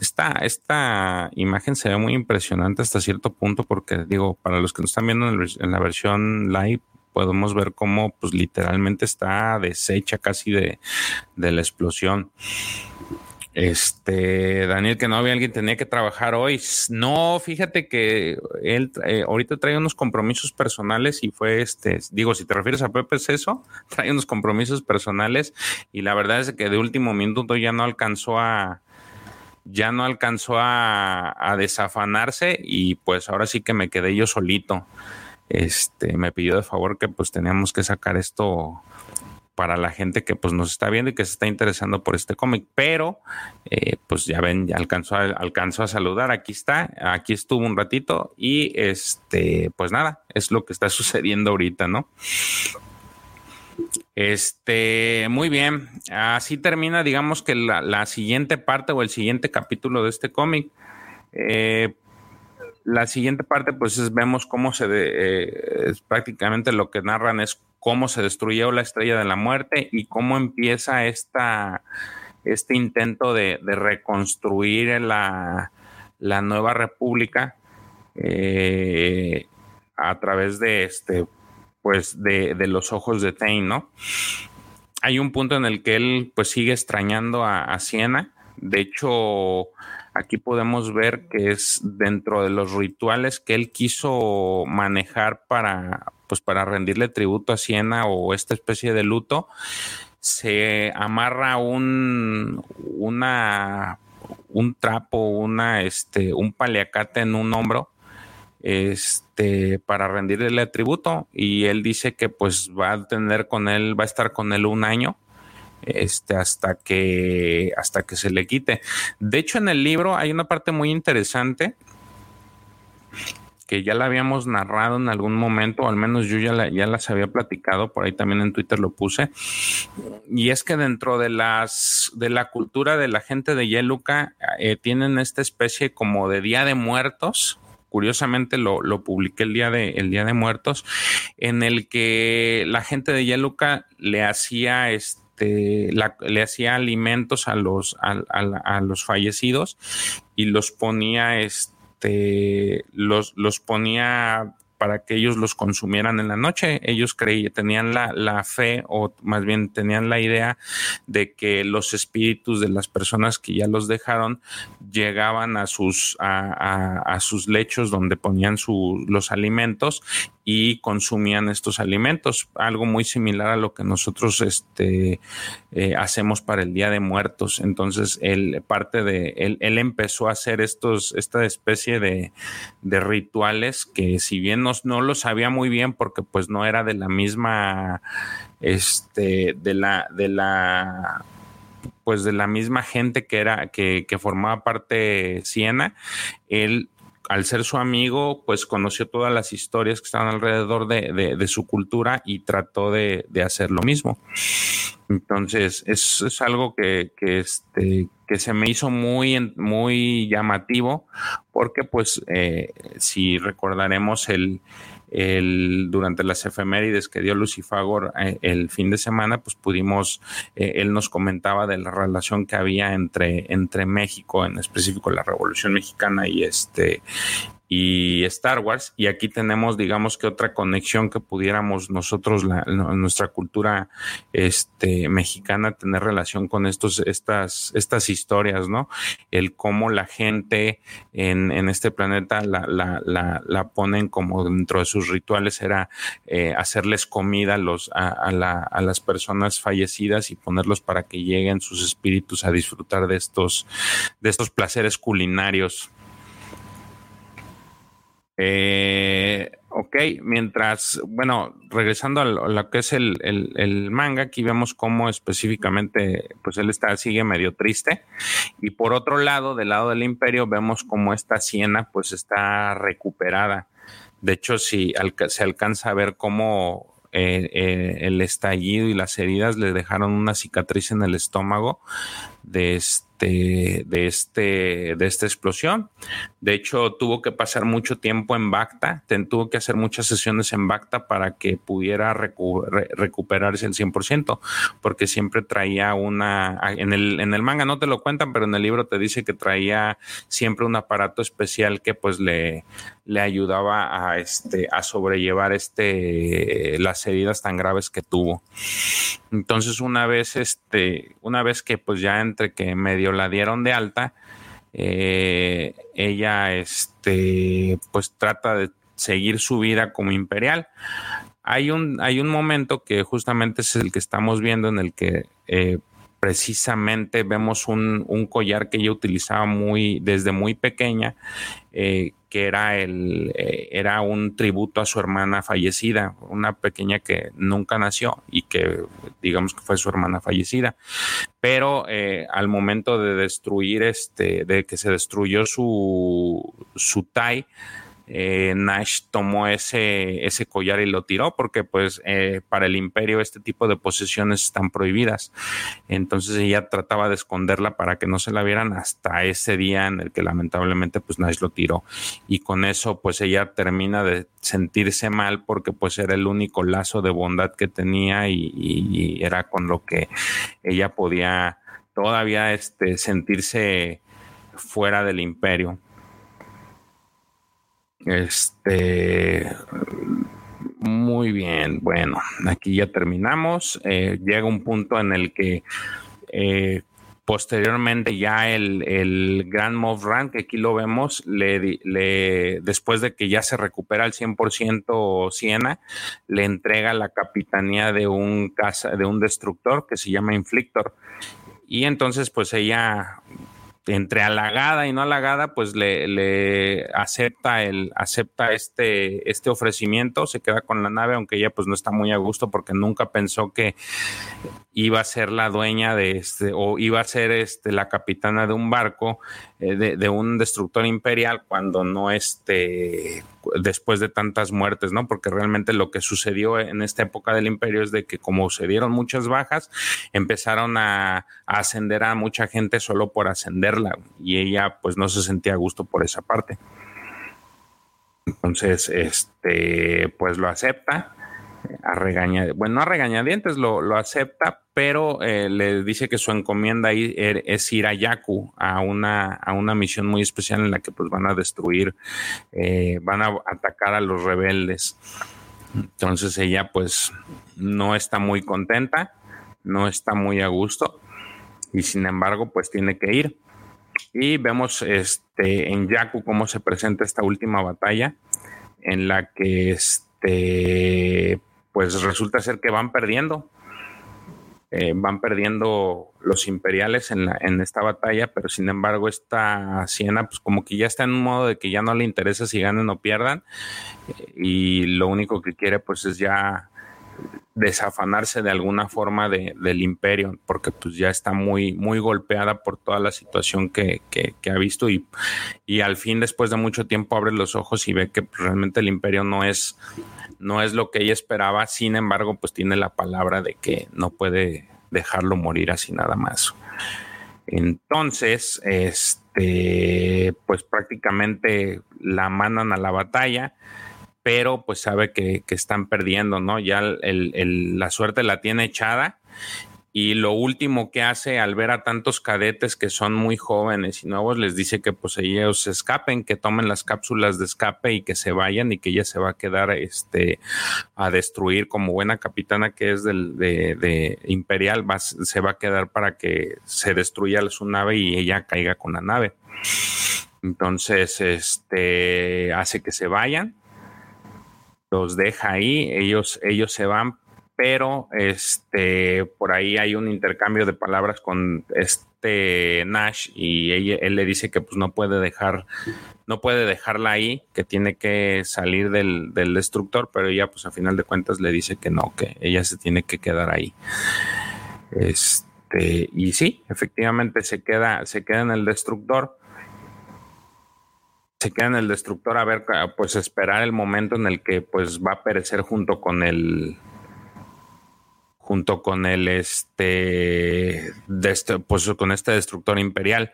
Esta, esta imagen se ve muy impresionante hasta cierto punto, porque digo, para los que nos están viendo en, la versión live, podemos ver cómo pues literalmente está deshecha casi de, de la explosión. Este, Daniel, que no había alguien tenía que trabajar hoy. No, fíjate que él eh, ahorita trae unos compromisos personales y fue este, digo, si te refieres a Pepe es eso, trae unos compromisos personales y la verdad es que de último minuto ya no alcanzó a, ya no alcanzó a, a desafanarse y pues ahora sí que me quedé yo solito. Este, me pidió de favor que pues teníamos que sacar esto para la gente que pues nos está viendo y que se está interesando por este cómic, pero eh, pues ya ven, ya alcanzó a, alcanzó a saludar, aquí está, aquí estuvo un ratito y este, pues nada, es lo que está sucediendo ahorita, ¿no? Este, muy bien, así termina, digamos que la, siguiente parte o el siguiente capítulo de este cómic. Eh, la siguiente parte, pues vemos cómo se, eh, prácticamente lo que narran es cómo se destruyó la estrella de la muerte y cómo empieza esta, este intento de, reconstruir la, nueva república eh, a través de este pues de, los ojos de Tain, ¿no? Hay un punto en el que él pues sigue extrañando a, a Siena. De hecho, aquí podemos ver que es dentro de los rituales que él quiso manejar para, pues para rendirle tributo a Siena o esta especie de luto, se amarra un, una, un trapo, una, este, un paliacate en un hombro este, para rendirle tributo y él dice que pues va a tener con él, va a estar con él un año este, hasta que hasta que se le quite. De hecho, en el libro hay una parte muy interesante que ya la habíamos narrado en algún momento, o al menos yo ya, ya las había platicado, por ahí también en Twitter lo puse, y es que dentro de las de la cultura de la gente de Yeluca eh, tienen esta especie como de Día de Muertos, curiosamente lo, publiqué el día, de, el día de muertos, en el que la gente de Yeluca le hacía este, le hacía alimentos a los, a, los fallecidos y los ponía, este, los, los ponía para que ellos los consumieran en la noche. Ellos creían, tenían la, fe o más bien tenían la idea de que los espíritus de las personas que ya los dejaron llegaban a sus, a, sus lechos donde ponían los alimentos y consumían estos alimentos, algo muy similar a lo que nosotros este, eh, hacemos para el Día de Muertos. Entonces, él, parte de, él, él empezó a hacer estos, esta especie de, de rituales que si bien no, no lo sabía muy bien porque pues no era de la misma, este, de la, de la pues de la misma gente que era que, que formaba parte Siena, él al ser su amigo, pues conoció todas las historias que estaban alrededor de, su cultura y trató de, hacer lo mismo. Entonces, es, es algo que, este, que se me hizo muy, muy llamativo, porque pues eh, si recordaremos el, el, durante las efemérides que dio Lucifagor eh, el fin de semana, pues pudimos, eh, él nos comentaba de la relación que había entre, entre México, en específico la Revolución Mexicana y este y Star Wars. Y aquí tenemos, digamos que otra conexión que pudiéramos nosotros, la, nuestra cultura este, mexicana, tener relación con estos, estas, estas historias, ¿no? El cómo la gente en, en este planeta la, la, la, ponen como dentro de sus rituales era eh, hacerles comida a, los, a, a las personas fallecidas y ponerlos para que lleguen sus espíritus a disfrutar de estos, de estos placeres culinarios. Eh, ok, mientras, bueno, regresando a lo, que es el, manga, aquí vemos cómo específicamente, pues él está, sigue medio triste. Y por otro lado, del lado del imperio, vemos cómo esta siena, pues está recuperada. De hecho, si se alcanza a ver cómo eh, eh, el estallido y las heridas le dejaron una cicatriz en el estómago de este de, este, de esta explosión. De hecho, tuvo que pasar mucho tiempo en Bacta, tuvo que hacer muchas sesiones en Bacta para que pudiera recuperarse el 100%, porque siempre traía una, en el, en el manga no te lo cuentan, pero en el libro te dice que traía siempre un aparato especial que pues le, le ayudaba a, este, a sobrellevar este, las heridas tan graves que tuvo. Entonces, una vez, este, una vez que pues ya entre que medio la dieron de alta, eh, ella, este, pues trata de seguir su vida como imperial. Hay un, hay un momento que justamente es el que estamos viendo en el que eh, precisamente vemos un, un, collar que ella utilizaba muy, desde muy pequeña, eh, que era, el, eh, era un tributo a su hermana fallecida, una pequeña que nunca nació y que digamos que fue su hermana fallecida. Pero eh, al momento de destruir, este, de que se destruyó su, su Tai, eh, Nash tomó ese, ese collar y lo tiró porque pues eh, para el imperio este tipo de posesiones están prohibidas. Entonces ella trataba de esconderla para que no se la vieran hasta ese día en el que lamentablemente pues Nash lo tiró. Y con eso pues ella termina de sentirse mal porque pues era el único lazo de bondad que tenía y, y era con lo que ella podía todavía este, sentirse fuera del imperio. Este. Muy bien, bueno, aquí ya terminamos. Eh, llega un punto en el que eh, posteriormente ya el, el Grand Moff Rand, que aquí lo vemos, le, le, después de que ya se recupera al 100% Siena, le entrega la capitanía de un, casa, de un destructor que se llama Inflictor. Y entonces pues ella entre halagada y no halagada, pues le, le, acepta el, acepta este, este ofrecimiento, se queda con la nave, aunque ella pues no está muy a gusto porque nunca pensó que iba a ser la dueña de este, o iba a ser este, la capitana de un barco, eh, de, de, un destructor imperial, cuando no este, después de tantas muertes, ¿no? Porque realmente lo que sucedió en esta época del imperio es de que como se dieron muchas bajas, empezaron a, a ascender a mucha gente solo por ascenderla y ella pues no se sentía a gusto por esa parte. Entonces, este, pues lo acepta a regañadientes, bueno, no a regañadientes, lo, lo acepta, pero eh, le dice que su encomienda er, es ir a Yaku, a una, a una misión muy especial en la que pues van a destruir, eh, van a atacar a los rebeldes. Entonces ella pues no está muy contenta, no está muy a gusto y sin embargo pues tiene que ir. Y vemos este, en Yaku cómo se presenta esta última batalla en la que este, pues resulta ser que van perdiendo. Eh, van perdiendo los imperiales en, la, en, esta batalla, pero sin embargo esta Siena pues como que ya está en un modo de que ya no le interesa si ganan o pierdan y lo único que quiere pues es ya desafanarse de alguna forma de, del imperio, porque pues ya está muy, muy golpeada por toda la situación que, que, que, ha visto y, y al fin después de mucho tiempo abre los ojos y ve que pues, realmente el imperio no es, no es lo que ella esperaba, sin embargo pues tiene la palabra de que no puede dejarlo morir así nada más. Entonces, este, pues prácticamente la mandan a la batalla pero pues sabe que, que están perdiendo, ¿no? Ya el, el, la suerte la tiene echada y lo último que hace al ver a tantos cadetes que son muy jóvenes y nuevos les dice que pues ellos se escapen, que tomen las cápsulas de escape y que se vayan y que ella se va a quedar este a destruir como buena capitana que es del, de, de Imperial va, se va a quedar para que se destruya su nave y ella caiga con la nave. Entonces, este hace que se vayan los deja ahí, ellos, ellos se van, pero este, por ahí hay un intercambio de palabras con este Nash y él le dice que pues no puede dejar, no puede dejarla ahí, que tiene que salir del, del destructor, pero ella pues a final de cuentas le dice que no, que ella se tiene que quedar ahí. Este, y sí, efectivamente se queda, se queda en el destructor se queda en el destructor a ver, pues esperar el momento en el que pues va a perecer junto con el junto con el este, este pues con este destructor imperial.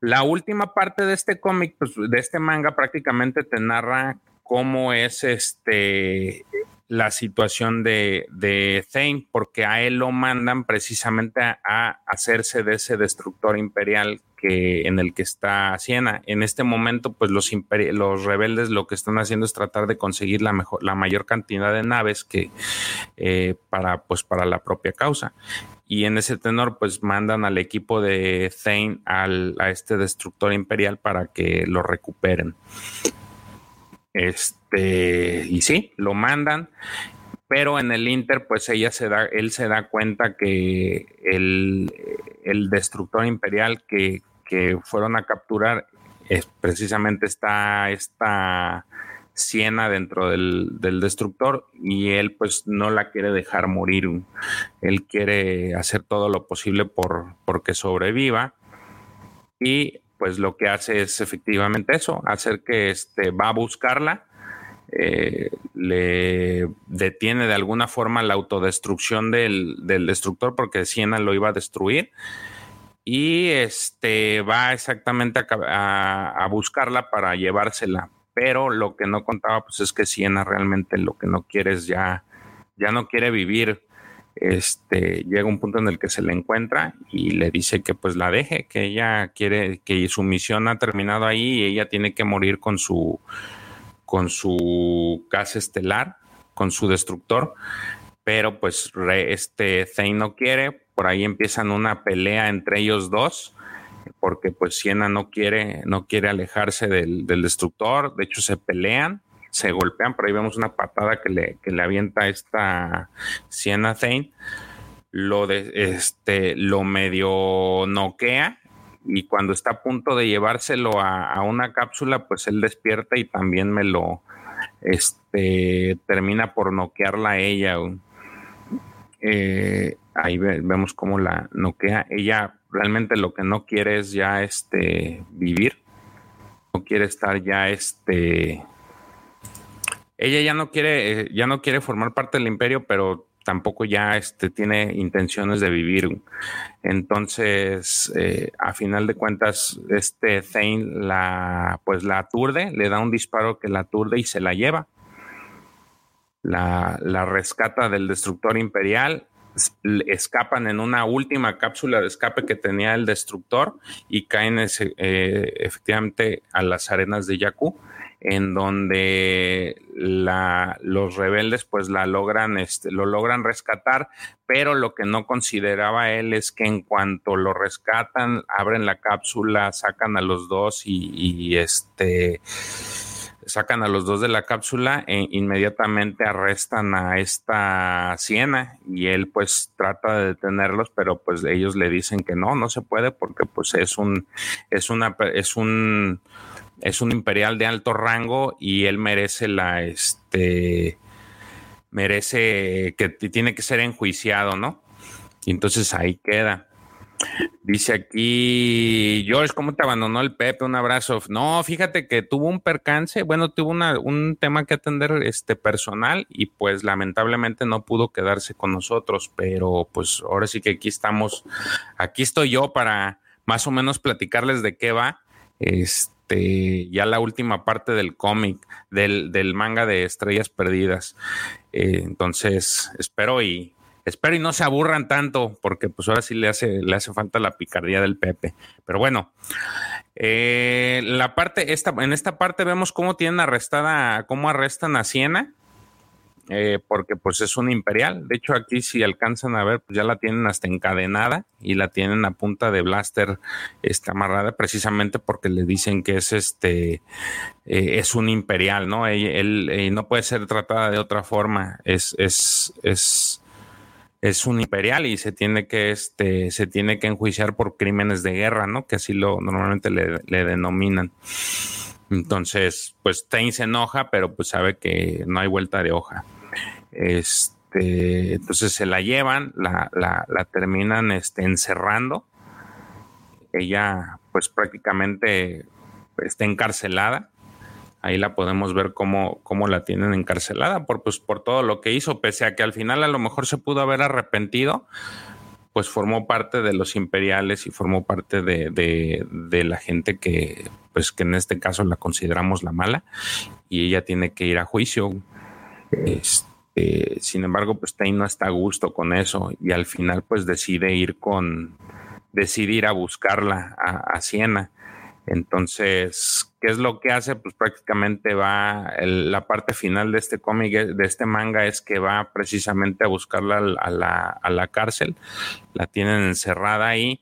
La última parte de este cómic, pues, de este manga, prácticamente te narra cómo es este la situación de, de Thane, porque a él lo mandan precisamente a hacerse de ese destructor imperial en el que está Siena. En este momento, pues los, los rebeldes lo que están haciendo es tratar de conseguir la, mejor, la mayor cantidad de naves que eh, para, pues, para la propia causa. Y en ese tenor, pues mandan al equipo de Thane al, a este destructor imperial para que lo recuperen. Este, y sí, lo mandan pero en el Inter, pues ella se da, él se da cuenta que el, el destructor imperial que, que, fueron a capturar es precisamente está esta Siena dentro del, del, destructor y él pues no la quiere dejar morir. Él quiere hacer todo lo posible por porque sobreviva y pues lo que hace es efectivamente eso, hacer que este va a buscarla eh, le detiene de alguna forma la autodestrucción del, del, destructor porque Siena lo iba a destruir y este va exactamente a, buscarla para llevársela pero lo que no contaba pues es que Siena realmente lo que no quiere es ya ya no quiere vivir este llega un punto en el que se le encuentra y le dice que pues la deje que ella quiere que su misión ha terminado ahí y ella tiene que morir con su con su casa estelar, con su destructor. Pero pues este Zane no quiere, por ahí empiezan una pelea entre ellos dos porque pues Siena no quiere, no quiere alejarse del, destructor, de hecho se pelean, se golpean, por ahí vemos una patada que le, que le avienta esta Siena Thane, lo de este, lo medio noquea y cuando está a punto de llevárselo a, una cápsula, pues él despierta y también me lo este, termina por noquearla a ella. Eh, ahí vemos cómo la noquea. Ella realmente lo que no quiere es ya este vivir, no quiere estar ya este ella ya no quiere eh, ya no quiere formar parte del imperio, pero tampoco ya este tiene intenciones de vivir. Entonces, eh, a final de cuentas, este Thane la pues la aturde, le da un disparo que la aturde y se la lleva. La, la rescata del destructor imperial escapan en una última cápsula de escape que tenía el destructor y caen eh, efectivamente a las arenas de Yaku en donde los rebeldes pues la logran, este, lo logran rescatar, pero lo que no consideraba él es que en cuanto lo rescatan, abren la cápsula, sacan a los dos y este sacan a los dos de la cápsula e inmediatamente arrestan a esta Siena y él pues trata de detenerlos, pero pues ellos le dicen que no, no se puede porque pues es un es una es un es un imperial de alto rango y él merece la este merece que tiene que ser enjuiciado, ¿no? Y entonces ahí queda. Dice aquí, George, ¿cómo te abandonó el Pepe? Un abrazo. No, fíjate que tuvo un percance, bueno, tuvo un tema que atender este personal y pues lamentablemente no pudo quedarse con nosotros, pero pues ahora sí que aquí estamos, aquí estoy yo para más o menos platicarles de qué va. Este, ya la última parte del cómic, del, del, manga de Estrellas Perdidas. Eh, entonces, espero y Espero y no se aburran tanto, porque pues ahora sí le hace, le hace falta la picardía del Pepe. Pero bueno, eh, la parte, esta, en esta parte vemos cómo tienen arrestada, cómo arrestan a Siena, eh, porque pues es un imperial. De hecho, aquí si alcanzan a ver, pues ya la tienen hasta encadenada y la tienen a punta de blaster está amarrada precisamente porque le dicen que es este, eh, es un imperial, ¿no? Él, no puede ser tratada de otra forma. Es, es, es es un imperial y se tiene que este se tiene que enjuiciar por crímenes de guerra, ¿no? Que así lo normalmente le, denominan. Entonces, pues Tain se enoja, pero pues sabe que no hay vuelta de hoja. Este, entonces se la llevan, la, la, la terminan este, encerrando. Ella, pues prácticamente está encarcelada Ahí la podemos ver cómo, cómo la tienen encarcelada por, pues, por todo lo que hizo, pese a que al final a lo mejor se pudo haber arrepentido, pues formó parte de los imperiales y formó parte de, la gente que, pues que en este caso la consideramos la mala y ella tiene que ir a juicio. Este, sin embargo, pues Tain no está a gusto con eso y al final pues decide ir con, decide ir a buscarla a, a Siena. Entonces, ¿qué es lo que hace? Pues prácticamente va, la parte final de este cómic, de este manga, es que va precisamente a buscarla a la, a la cárcel, la tienen encerrada ahí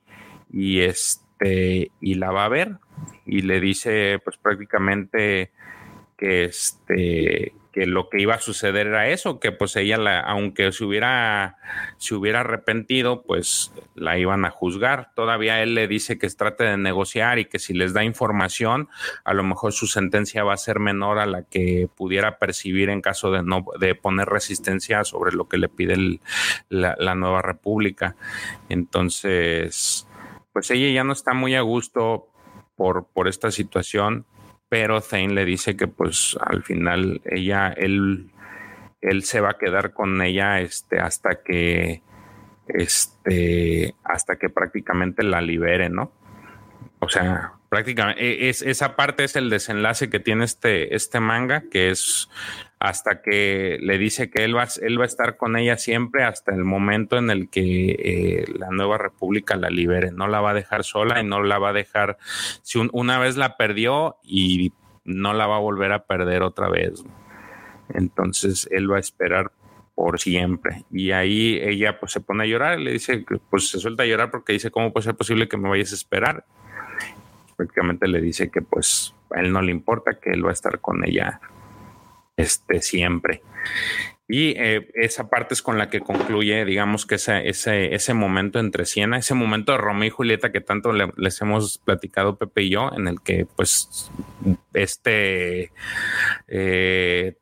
y este, y la va a ver y le dice pues prácticamente que este, que lo que iba a suceder era eso, que pues ella, la, aunque se hubiera, se hubiera arrepentido, pues la iban a juzgar. Todavía él le dice que trate de negociar y que si les da información, a lo mejor su sentencia va a ser menor a la que pudiera percibir en caso de no de poner resistencia sobre lo que le pide la, la nueva república. Entonces, pues ella ya no está muy a gusto por, por esta situación pero Zane le dice que pues al final ella, él, él se va a quedar con ella este, hasta que este, hasta que prácticamente la libere, ¿no? O sea, prácticamente e, es, esa parte es el desenlace que tiene este, este manga, que es hasta que le dice que él va, él va a estar con ella siempre hasta el momento en el que eh, la nueva república la libere. No la va a dejar sola y no la va a dejar, si una vez la perdió y no la va a volver a perder otra vez. Entonces él va a esperar por siempre. Y ahí ella pues se pone a llorar, le dice, pues se suelta a llorar porque dice, ¿cómo puede ser posible que me vayas a esperar? Prácticamente le dice que pues a él no le importa, que él va a estar con ella este, siempre. Y eh, esa parte es con la que concluye, digamos que ese, ese, ese momento entre Siena, ese momento de Romeo y Julieta que tanto les hemos platicado Pepe y yo, en el que pues este eh,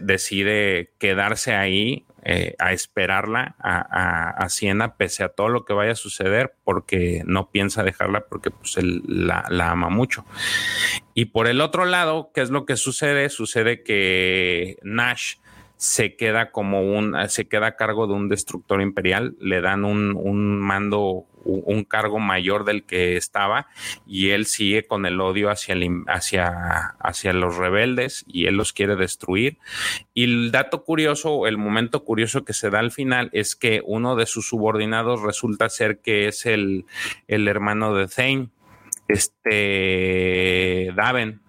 decide quedarse ahí eh, a esperarla a, a, Siena pese a todo lo que vaya a suceder porque no piensa dejarla porque pues él la, la, ama mucho. Y por el otro lado, ¿qué es lo que sucede? Sucede que Nash se queda como un, se queda a cargo de un destructor imperial, le dan un, un mando, un cargo mayor del que estaba y él sigue con el odio hacia, hacia, hacia los rebeldes y él los quiere destruir. Y el dato curioso, el momento curioso que se da al final es que uno de sus subordinados resulta ser que es el, el hermano de Thane, este Daven.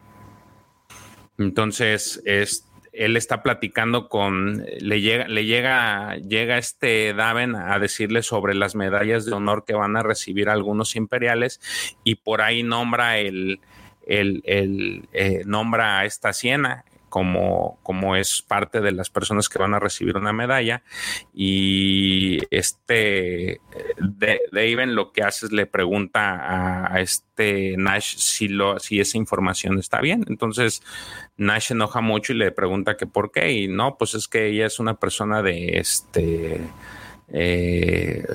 Entonces, este él está platicando con, le llega, le llega, llega este Daven a decirle sobre las medallas de honor que van a recibir algunos imperiales y por ahí nombra el, el, el eh, nombra a esta Siena como, como es parte de las personas que van a recibir una medalla. Y este Daven lo que hace es le pregunta a, este Nash si, lo, si esa información está bien. Entonces Nash enoja mucho y le pregunta que por qué. Y no, pues es que ella es una persona de este. Eh,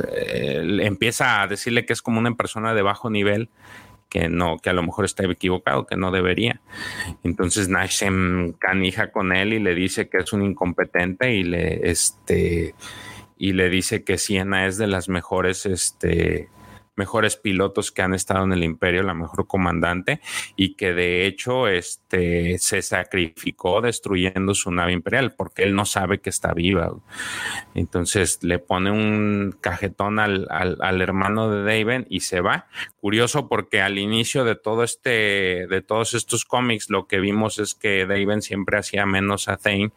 empieza a decirle que es como una persona de bajo nivel que no, que a lo mejor está equivocado, que no debería. Entonces Nash se canija con él y le dice que es un incompetente y le, este, y le dice que Siena es de las mejores, este, mejores pilotos que han estado en el imperio, la mejor comandante, y que de hecho este, se sacrificó destruyendo su nave imperial porque él no sabe que está viva. Entonces le pone un cajetón al, al, hermano de Daven y se va. Curioso porque al inicio de todo este, de todos estos cómics, lo que vimos es que Daven siempre hacía menos a Thane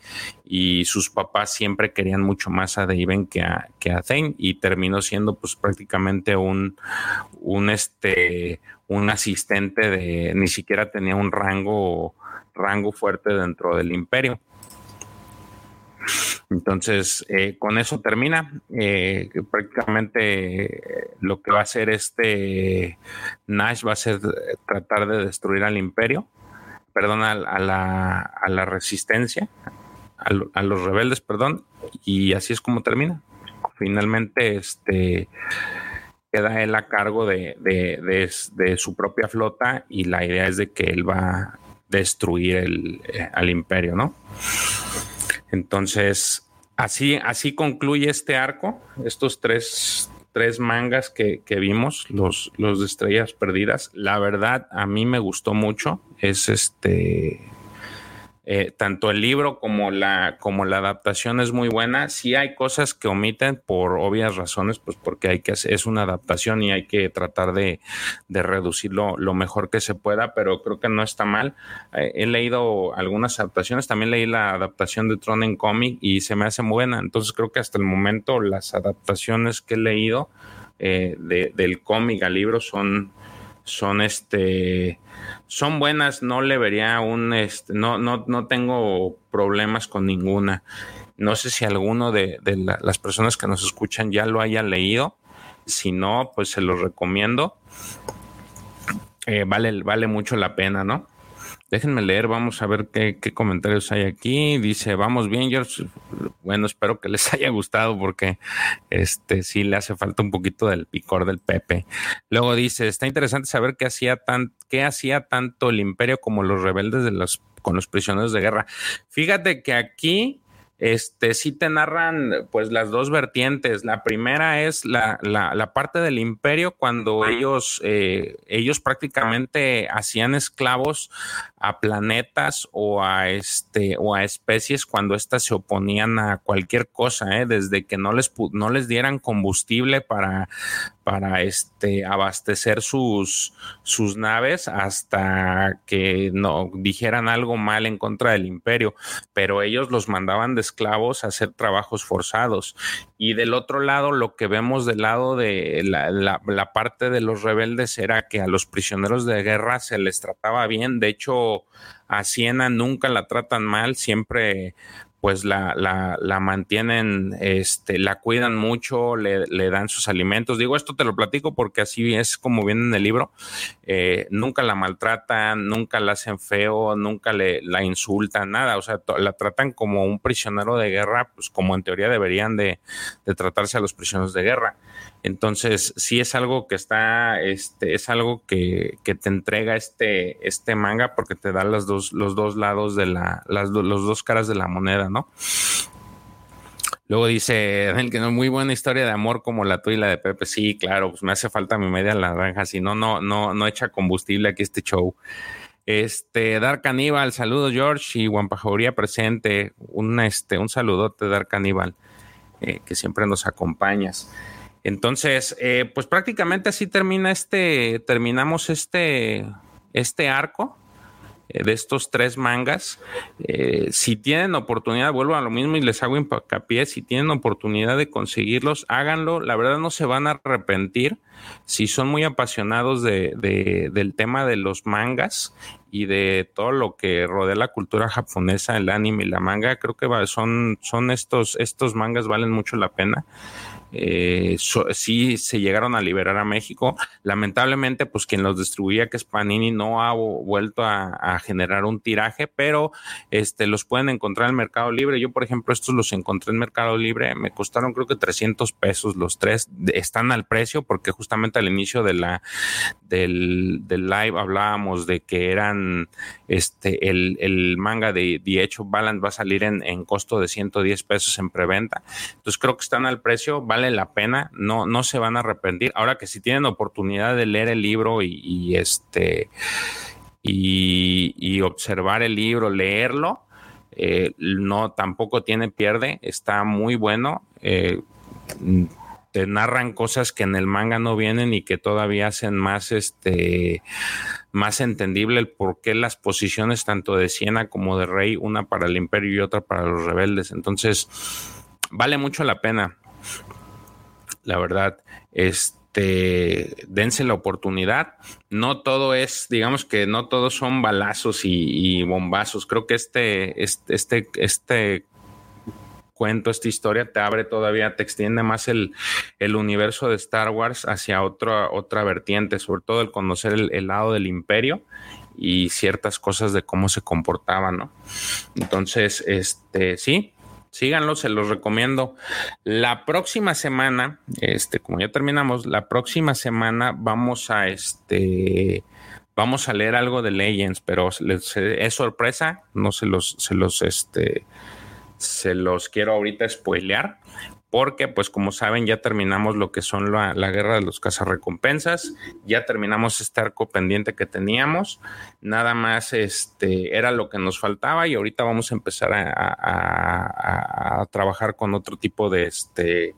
y sus papás siempre querían mucho más a Daven que a, que a Thane y terminó siendo pues prácticamente un, un, este, un asistente de, ni siquiera tenía un rango, rango fuerte dentro del imperio. Entonces, eh, con eso termina. Eh, prácticamente eh, lo que va a hacer este Nash va a ser tratar de destruir al imperio, perdón, a, la, a la, resistencia, a, a, los rebeldes, perdón, y así es como termina. Finalmente, este queda él a cargo de, de, su propia flota y la idea es de que él va a destruir el, eh, al imperio, ¿no? Entonces, así, así concluye este arco, estos tres, tres mangas que, que, vimos, los, los de Estrellas Perdidas. La verdad, a mí me gustó mucho. Es este eh, tanto el libro como la, como la adaptación es muy buena. Sí hay cosas que omiten por obvias razones, pues porque hay que es una adaptación y hay que tratar de, de reducirlo lo mejor que se pueda, pero creo que no está mal. Eh, he leído algunas adaptaciones, también leí la adaptación de Tron en cómic y se me hace buena. Entonces creo que hasta el momento las adaptaciones que he leído eh, del cómic al libro son, son este son buenas, no le vería un, este, no, no, no tengo problemas con ninguna. No sé si alguno de, las personas que nos escuchan ya lo haya leído. Si no, pues se los recomiendo. Eh, vale, vale mucho la pena, ¿no? Déjenme leer, vamos a ver qué, comentarios hay aquí. Dice, vamos bien, George. Bueno, espero que les haya gustado porque este sí le hace falta un poquito del picor del Pepe. Luego dice, está interesante saber qué hacía tanto el imperio como los rebeldes de los, con los prisioneros de guerra. Fíjate que aquí este, sí te narran pues las dos vertientes. La primera es la, la, parte del imperio cuando ellos, eh, ellos prácticamente hacían esclavos a planetas o a este o a especies cuando éstas se oponían a cualquier cosa, ¿eh? desde que no les no les dieran combustible para para este abastecer sus sus naves hasta que no dijeran algo mal en contra del imperio, pero ellos los mandaban de esclavos a hacer trabajos forzados. Y del otro lado, lo que vemos del lado de la, la parte de los rebeldes era que a los prisioneros de guerra se les trataba bien, de hecho a Siena nunca la tratan mal, siempre pues la, la, la, mantienen, este, la cuidan mucho, le, le, dan sus alimentos. Digo, esto te lo platico porque así es como viene en el libro. Eh, nunca la maltratan, nunca la hacen feo, nunca le, la insultan, nada. O sea, la tratan como un prisionero de guerra, pues como en teoría deberían de, de tratarse a los prisioneros de guerra. Entonces, sí es algo que está, este, es algo que, que, te entrega este, este manga porque te da los dos, los dos lados de la, las, los dos caras de la moneda, ¿no? Luego dice que no muy buena historia de amor como la tuya y la de Pepe. Sí, claro, pues me hace falta mi media naranja, si no, no, no, no echa combustible aquí este show. Este, Dark Caníbal, saludos George y Guampajoría presente. Un, este, un saludote, Dark Caníbal, eh, que siempre nos acompañas. Entonces, eh, pues prácticamente así termina este, terminamos este, este arco eh, de estos tres mangas. Eh, si tienen oportunidad, vuelvo a lo mismo y les hago hincapié, si tienen oportunidad de conseguirlos, háganlo. La verdad no se van a arrepentir. Si son muy apasionados de, de, del tema de los mangas y de todo lo que rodea la cultura japonesa, el anime y la manga, creo que son, son estos, estos mangas valen mucho la pena eh, sí se llegaron a liberar a México. Lamentablemente, pues quien los distribuía, que es Panini, no ha vuelto a, generar un tiraje, pero este, los pueden encontrar en Mercado Libre. Yo, por ejemplo, estos los encontré en Mercado Libre, me costaron creo que 300 pesos los tres, están al precio porque justamente al inicio de la, del, del live hablábamos de que eran este, el, el manga de The Edge Balance va a salir en, en costo de 110 pesos en preventa. Entonces creo que están al precio, vale la pena, no, no se van a arrepentir. Ahora que si tienen oportunidad de leer el libro y, este y, observar el libro, leerlo, eh, no tampoco tiene pierde, está muy bueno. Eh, te narran cosas que en el manga no vienen y que todavía hacen más este más entendible el por qué las posiciones tanto de Siena como de Rey, una para el imperio y otra para los rebeldes. Entonces, vale mucho la pena la verdad, este, dense la oportunidad. No todo es, digamos que no todos son balazos y, bombazos. Creo que este, este, este, este cuento, esta historia te abre todavía, te extiende más el, el universo de Star Wars hacia otra, otra vertiente, sobre todo el conocer el, lado del imperio y ciertas cosas de cómo se comportaban, ¿no? Entonces, este, sí, síganlo, se los recomiendo. La próxima semana, este, como ya terminamos, la próxima semana vamos a este vamos a leer algo de Legends, pero es sorpresa, no se los, se los, este, se los quiero ahorita spoilear porque pues como saben ya terminamos lo que son la, guerra de los cazarrecompensas, ya terminamos este arco pendiente que teníamos, nada más este era lo que nos faltaba y ahorita vamos a empezar a, trabajar con otro tipo de, este,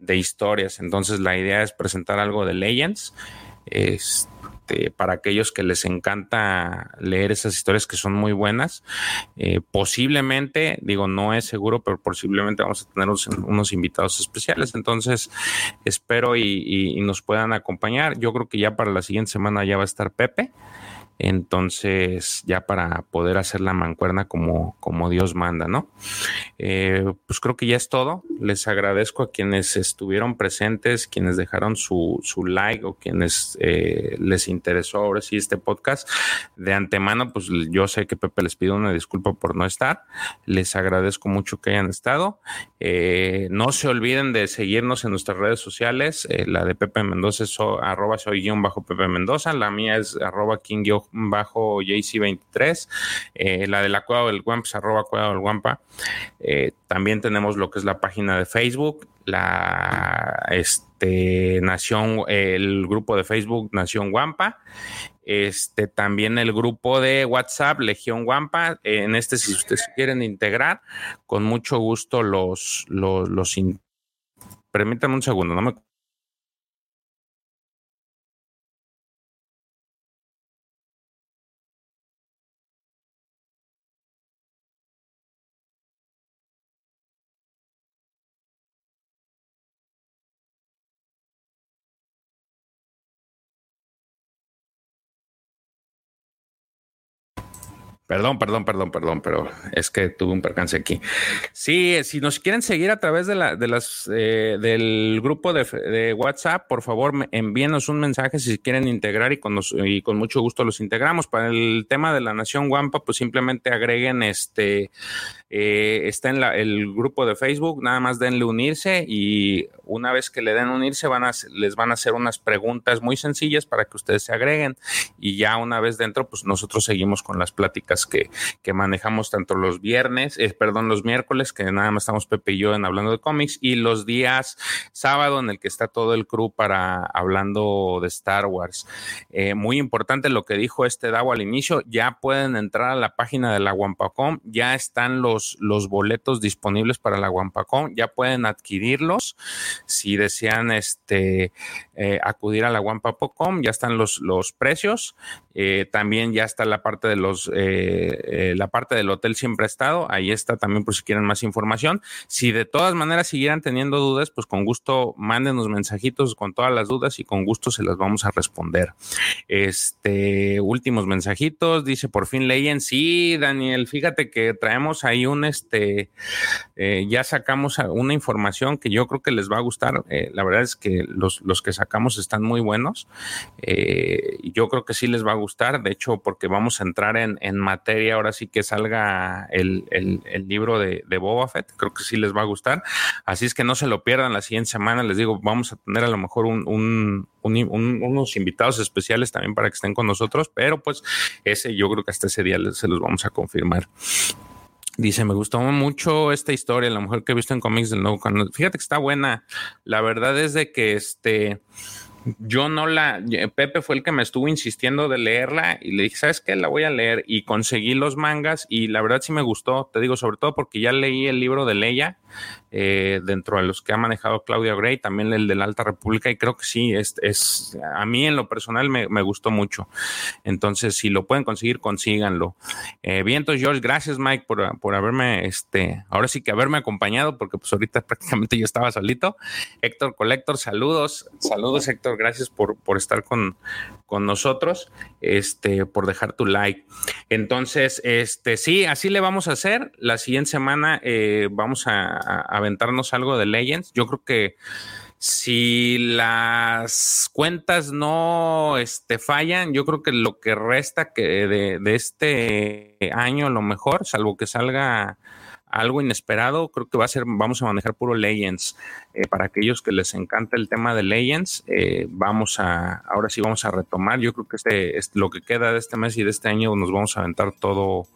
de historias, entonces la idea es presentar algo de Legends, este, este, para aquellos que les encanta leer esas historias que son muy buenas. Eh, posiblemente, digo, no es seguro, pero posiblemente vamos a tener unos, invitados especiales. Entonces, espero y, nos puedan acompañar. Yo creo que ya para la siguiente semana ya va a estar Pepe. Entonces, ya para poder hacer la mancuerna como, como Dios manda, ¿no? Eh, pues creo que ya es todo. Les agradezco a quienes estuvieron presentes, quienes dejaron su, su like o quienes eh, les interesó ahora sí este podcast. De antemano, pues yo sé que Pepe les pido una disculpa por no estar. Les agradezco mucho que hayan estado. Eh, no se olviden de seguirnos en nuestras redes sociales. la de Pepe Mendoza es arroba soy bajo Pepe Mendoza. La mía es arroba king bajo JC23, eh, la de la Cueva del Guampa, arroba Cueva del Guampa. Eh, también tenemos lo que es la página de Facebook, la este, Nación, el grupo de Facebook Nación Guampa Este también el grupo de WhatsApp Legión Wampa. En este, si ustedes quieren integrar, con mucho gusto los, los, los permítanme un segundo, no me Perdón, perdón, perdón, perdón, pero es que tuve un percance aquí. Sí, si nos quieren seguir a través de, la, de las, eh, del grupo de, WhatsApp, por favor, envíenos un mensaje si quieren integrar y con, y con mucho gusto los integramos. Para el tema de la Nación Guampa, pues simplemente agreguen este eh, está en el grupo de Facebook, nada más denle unirse y una vez que le den unirse van a, les van a hacer unas preguntas muy sencillas para que ustedes se agreguen y ya una vez dentro, pues nosotros seguimos con las pláticas que, manejamos tanto los viernes, eh, perdón, los miércoles, que nada más estamos Pepe y yo en hablando de cómics y los días sábado en el que está todo el crew para hablando de Star Wars. Eh, muy importante lo que dijo este Davo al inicio, ya pueden entrar a la página de la Wampacom, ya están los los, boletos disponibles para la Wampacom. Ya pueden adquirirlos si desean este, eh, acudir a la Wampacom. Ya están los, los precios. Eh, también ya está la parte de los, eh, la parte del hotel siempre ha estado. Ahí está también por si quieren más información. Si de todas maneras siguieran teniendo dudas, pues con gusto mándenos mensajitos con todas las dudas y con gusto se las vamos a responder. Este, últimos mensajitos, dice por fin leyen. Sí, Daniel, fíjate que traemos ahí un este, eh, ya sacamos una información que yo creo que les va a gustar. Eh, la verdad es que los, los, que sacamos están muy buenos. Eh, yo creo que sí les va a gustar. De hecho, porque vamos a entrar en, en materia ahora sí que salga el, el, libro de, de, Boba Fett. Creo que sí les va a gustar. Así es que no se lo pierdan la siguiente semana. Les digo, vamos a tener a lo mejor un, un, unos invitados especiales también para que estén con nosotros, pero pues ese yo creo que hasta ese día se los vamos a confirmar. Dice, me gustó mucho esta historia, la mujer que he visto en cómics del nuevo canal. Fíjate que está buena. La verdad es de que este, yo no la, Pepe fue el que me estuvo insistiendo de leerla y le dije, ¿sabes qué? La voy a leer y conseguí los mangas y la verdad sí me gustó, te digo, sobre todo porque ya leí el libro de Leia eh, dentro de los que ha manejado Claudia Gray, también el de la Alta República, y creo que sí, es, es a mí en lo personal me, gustó mucho. Entonces, si lo pueden conseguir, consíganlo. Eh, vientos, George, gracias Mike por, por, haberme, este, ahora sí que haberme acompañado, porque pues ahorita prácticamente yo estaba solito. Héctor Colector, saludos, saludos Héctor, gracias por, por estar con, con nosotros, este, por dejar tu like. Entonces, este, sí, así le vamos a hacer. La siguiente semana eh, vamos a aventarnos algo de Legends. Yo creo que si las cuentas no este, fallan, yo creo que lo que resta que de, este año a lo mejor, salvo que salga algo inesperado, creo que va a ser, vamos a manejar puro Legends. Eh, para aquellos que les encanta el tema de Legends, eh, vamos a, ahora sí vamos a retomar. Yo creo que este, es lo que queda de este mes y de este año nos vamos a aventar todo,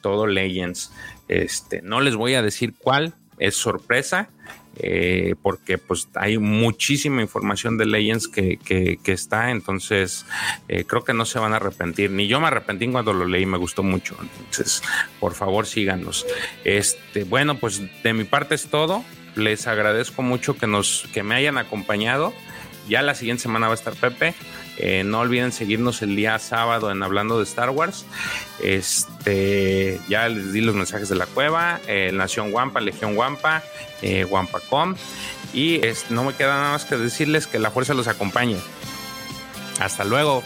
todo Legends. Este, no les voy a decir cuál, es sorpresa. Eh, porque pues hay muchísima información de Legends que, que, está, entonces eh, creo que no se van a arrepentir, ni yo me arrepentí cuando lo leí, me gustó mucho, entonces por favor síganos. Este, bueno, pues de mi parte es todo, les agradezco mucho que, nos, que me hayan acompañado, ya la siguiente semana va a estar Pepe, eh, no olviden seguirnos el día sábado en Hablando de Star Wars. Este, ya les di los mensajes de la cueva, eh, Nación Wampa, Legión Wampa, eh. Y no me queda nada más que decirles que la fuerza los acompañe. Hasta luego.